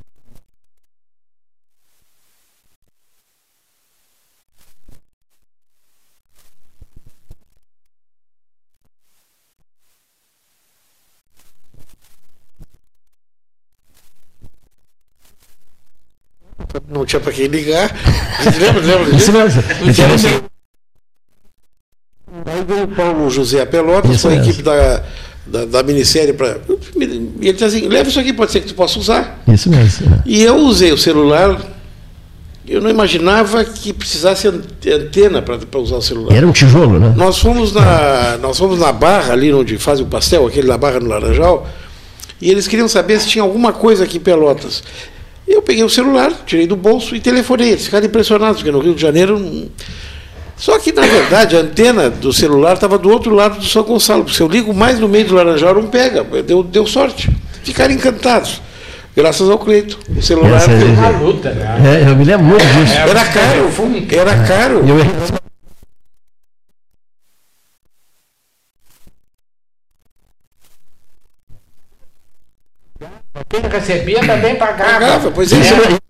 não tinha para quem ligar. Lembra, lembra Isso disso? mesmo. Aí veio o Paulo José Pelotas Isso a equipe da, da, da minissérie para. E ele disse assim: leva isso aqui, pode ser que tu possa usar. Isso mesmo. E eu usei o celular. Eu não imaginava que precisasse an- antena para usar o celular. Era um tijolo, né? Nós fomos na, nós fomos na barra ali onde fazem o pastel, aquele da barra no Laranjal, e eles queriam saber se tinha alguma coisa aqui em Pelotas. Eu peguei o celular, tirei do bolso e telefonei. Eles ficaram impressionados, porque no Rio de Janeiro. não- Só que, na verdade, a antena do celular estava do outro lado do São Gonçalo. porque Se eu ligo mais no meio do Laranjal, não pega. Deu, deu sorte. Ficaram encantados. Graças ao Cleito. O celular. Essa é- Uma luta, né? É, eu me lembro muito disso. Era caro. Era caro. E eu Quem recebia também pagava. Pagava, pois é. É.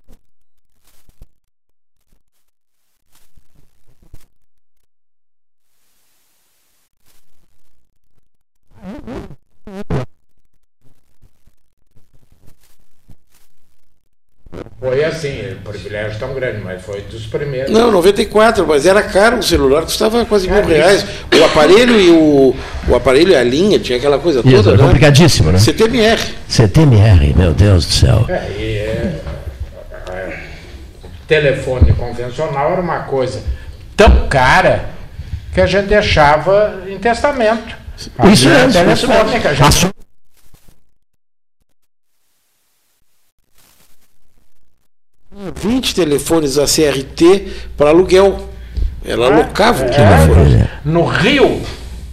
Foi assim, um privilégio tão grande, mas foi dos primeiros. Não, 94, mas era caro o celular, custava quase mil reais. O aparelho e o, o aparelho e a linha, tinha aquela coisa Isso, toda, é né? complicadíssimo, né? CTMR. CTMR, meu Deus do céu. É, e é, é, telefone convencional era uma coisa tão cara que a gente deixava em testamento. Isso mesmo, telefone isso mesmo. que a gente- Assu- Tinha 20 telefones a CRT para aluguel. Ela alocava o É, telefone. no Rio,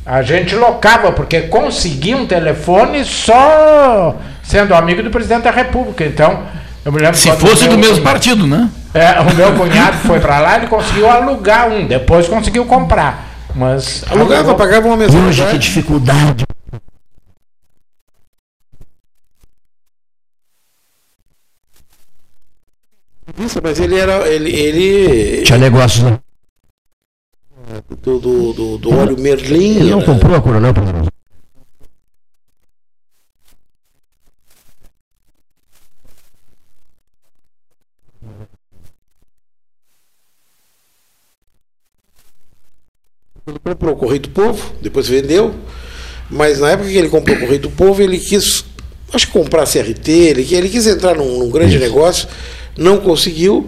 a gente locava, porque conseguia um telefone só sendo amigo do presidente da República. Então, eu me lembro Se fosse do mesmo partido, né? É, o meu cunhado foi para lá, ele conseguiu alugar um, depois conseguiu comprar. Mas Alugava, alugou. pagava uma Hoje, que mensalidade. dificuldade. Isso, mas ele era. Ele, ele Tinha negócios, né? do, do, do, do óleo Merlin. Ele não né? comprou a Coronel Pedroso. Comprou o Correio do Povo, depois vendeu. Mas na época que ele comprou o Correio do Povo, ele quis, acho que comprar a CRT, ele, ele quis entrar num, num grande Isso. negócio, não conseguiu,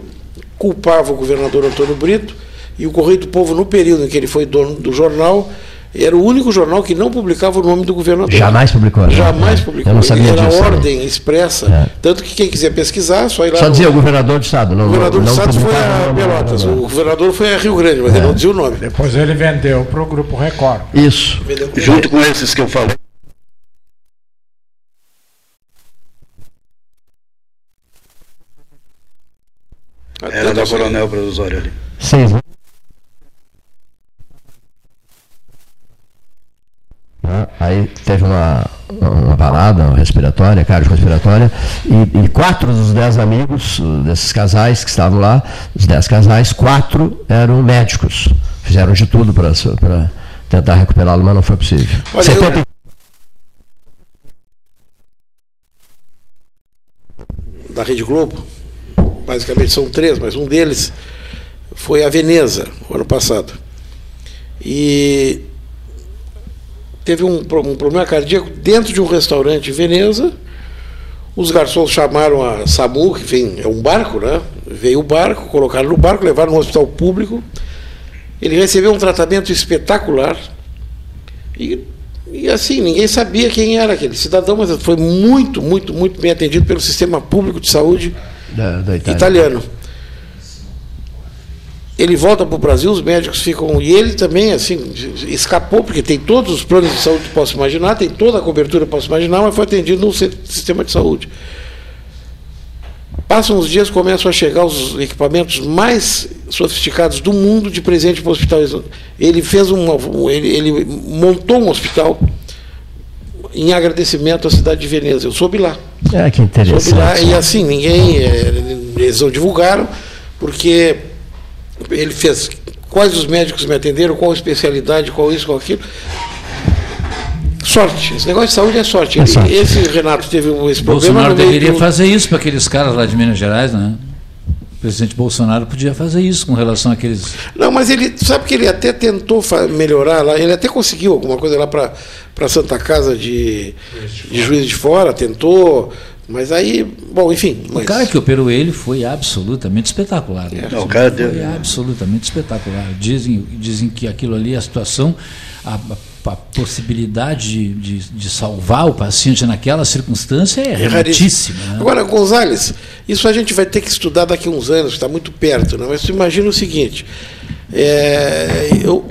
culpava o governador Antônio Brito, e o Correio do Povo, no período em que ele foi dono do jornal, era o único jornal que não publicava o nome do governador. Jamais publicou. né? Jamais É. publicou. Eu não sabia era disso. ordem expressa. É. Tanto que quem quiser pesquisar, só ir lá. Só no- dizia o governador do estado. Não, o governador não Estado foi a Pelotas, o governador foi a Rio Grande, mas ele não dizia o nome. Depois ele vendeu para o Grupo Record. Isso. Junto com esses que eu falei. Era da Coronel Produzório ali. Seis? Ah, Aí teve uma, uma parada uma respiratória, cardiorrespiratória, e, e quatro dos dez amigos uh, desses casais que estavam lá, os dez casais, quatro eram médicos. Fizeram de tudo para tentar recuperá-lo, mas não foi possível. Olha, 70 da Rede Globo, basicamente são três, mas um deles foi a Veneza, o ano passado. E teve um, um problema cardíaco dentro de um restaurante em Veneza. Os garçons chamaram a SAMU, que vem, é um barco, né? Veio o barco, colocaram no barco, levaram no hospital público. Ele recebeu um tratamento espetacular. E, e assim, ninguém sabia quem era aquele cidadão, mas foi muito, muito, muito bem atendido pelo sistema público de saúde da, da Itália. italiano. Ele volta para o Brasil, os médicos ficam. E ele também, assim, escapou, porque tem todos os planos de saúde que posso imaginar, tem toda a cobertura que posso imaginar, mas foi atendido no sistema de saúde. Passam os dias, começam a chegar os equipamentos mais sofisticados do mundo de presente para o hospital. Ele fez um- ele, ele montou um hospital em agradecimento à cidade de Veneza. Eu soube lá. É, que Soube interessante. lá, e assim, ninguém. eh, Eles não divulgaram, porque ele fez quais os médicos me atenderam, qual especialidade, qual isso, qual aquilo. Sorte. Esse negócio de saúde é sorte. É sorte. Esse Renato teve esse problema Bolsonaro no meio deveria do- fazer isso para aqueles caras lá de Minas Gerais, né? Presidente Bolsonaro podia fazer isso com relação àqueles. Não, mas ele sabe que ele até tentou melhorar lá, ele até conseguiu alguma coisa lá para Santa Casa de, de Juiz de Fora, tentou, mas aí, bom, enfim. O Mas, cara que operou ele foi absolutamente espetacular. né? Não, o cara foi deu- absolutamente espetacular. Dizem, dizem que aquilo ali, a situação, a, a- possibilidade de, de, de salvar o paciente naquela circunstância é, É remotíssima. Né? Agora, Gonzales, isso a gente vai ter que estudar daqui a uns anos, está muito perto, né? mas tu imagina o seguinte: é, eu,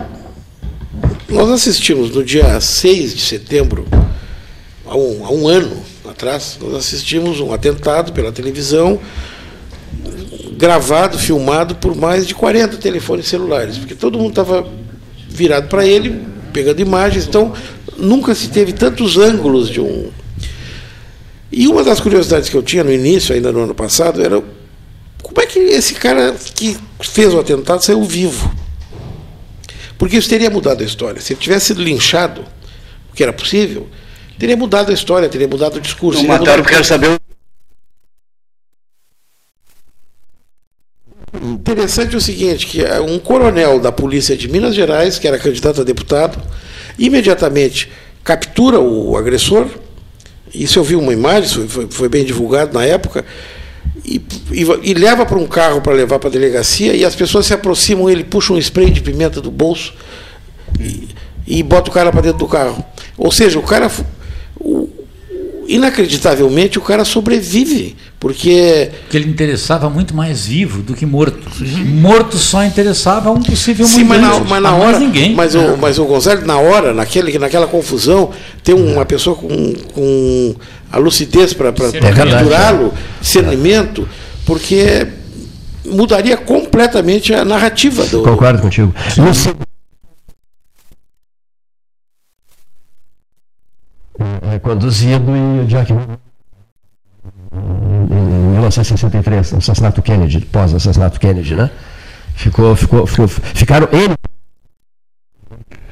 nós assistimos no dia 6 de setembro, há um, há um ano atrás, nós assistimos um atentado pela televisão, gravado, filmado por mais de 40 telefones celulares, porque todo mundo estava virado para ele, pegando imagens, então nunca se teve tantos ângulos de um, e uma das curiosidades que eu tinha no início, ainda no ano passado, era como é que esse cara que fez o atentado saiu vivo? Porque isso teria mudado a história. Se ele tivesse sido linchado, o que era possível, teria mudado a história, teria mudado o discurso. Não mataram mudado- quero saber Interessante é o seguinte, que é um coronel da polícia de Minas Gerais, que era candidato a deputado, imediatamente captura o agressor, isso eu vi uma imagem, foi, foi bem divulgado na época, e, e, e leva para um carro para levar para a delegacia, e as pessoas se aproximam, ele puxa um spray de pimenta do bolso e, e bota o cara para dentro do carro. Ou seja, o cara, inacreditavelmente, o cara sobrevive, porque Porque ele interessava muito mais vivo do que morto. Morto só interessava um possível Sim, mas na, mas na hora. ninguém. Mas o, mas o Gonzalo, na hora, naquele, naquela confusão, ter uma pessoa com, com a lucidez para Discernimento. capturá-lo, discernimento, porque mudaria completamente a narrativa do. Concordo contigo. No É conduzido e o Jack em 1963, no assassinato Kennedy, pós-assassinato Kennedy, né? Ficou, ficou, ficou, ficaram ele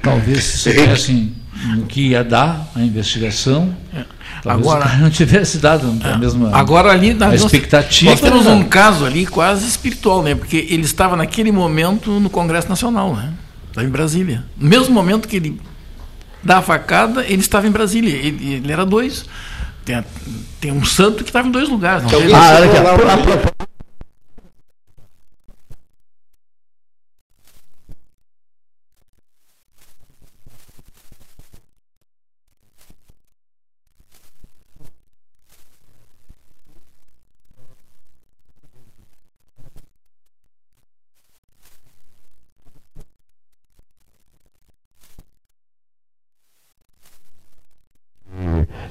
Talvez se soubessem no que ia dar a investigação, talvez Agora- o cara não tivesse dado a mesma Agora ali a nós, expectativa. nós temos né? um caso ali quase espiritual, né? Porque ele estava naquele momento no Congresso Nacional, né? Estava em Brasília. No mesmo momento que ele dá a facada, ele estava em Brasília. Ele, ele era dois. Tem, tem um santo que estava em dois lugares. Não teve? Ah, propósito-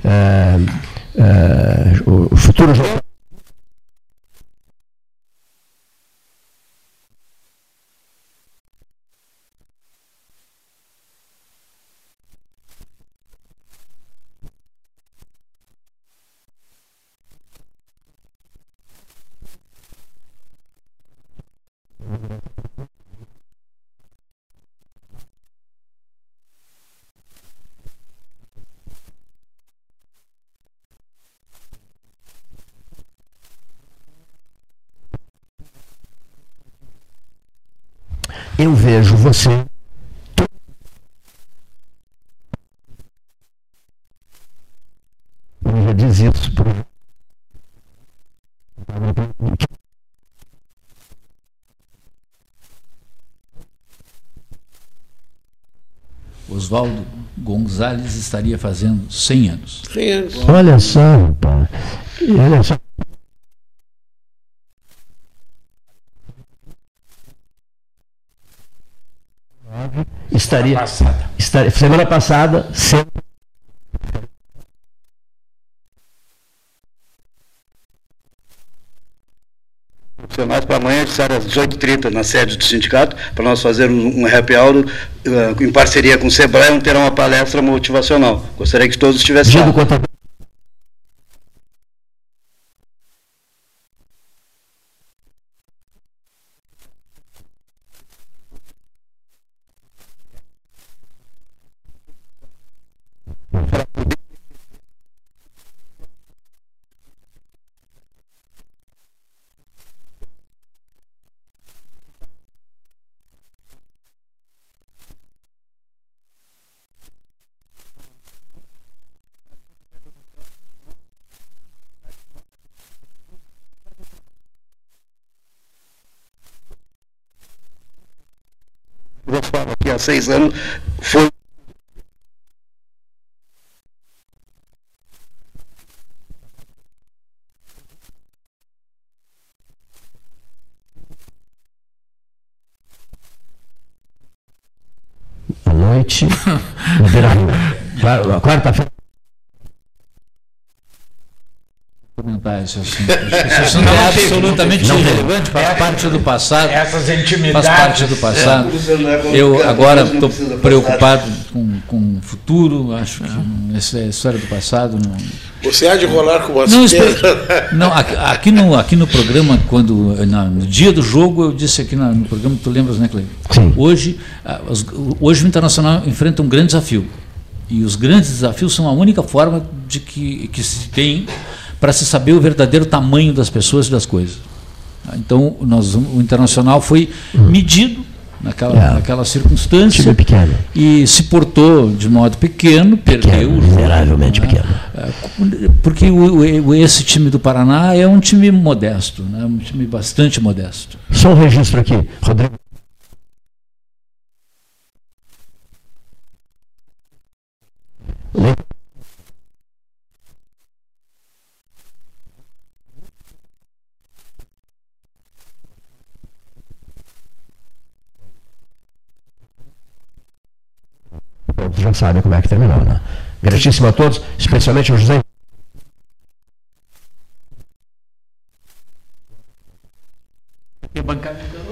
é, é, o o futuro jornal. Eu vejo você. Eu já diz isso. por- Oswaldo Gonzalez estaria fazendo 100 anos. 100 anos. Olha só, rapaz. Olha só. Estaria, Passada. estaria semana passada, sem, Funcionários para amanhã às 18h30 na sede do sindicato, para nós fazermos um happy hour em parceria com o Sebrae, terá uma palestra motivacional. Gostaria que todos estivessem dia lá. Seis anos, foi noite, (laughs) Quarta-feira. Assunto. Esse assunto é absolutamente irrelevante, faz parte do passado. Essas Faz intimidades. parte do passado. Eu agora estou preocupado com, com o futuro, acho que essa é a história do passado. Não, Você há de rolar com uma não, não aqui, aqui no, aqui no programa, quando na- no dia do jogo, eu disse aqui na- no programa, tu lembras, né, Cleide? Sim. Hoje, hoje o Internacional enfrenta um grande desafio. E os grandes desafios são a única forma de que, que se tem para se saber o verdadeiro tamanho das pessoas e das coisas. Então, nós, o Internacional foi medido naquela, É. naquela circunstância Time pequeno. e se portou de modo pequeno, perdeu Pequeno, miseravelmente né? pequeno. É, Porque o- o- esse time do Paraná é um time modesto, né? um time bastante modesto. Só um registro aqui. Rodrigo. Pronto, já sabe como é que terminou, né? Gratíssimo a todos, especialmente ao José. Bancada enganou.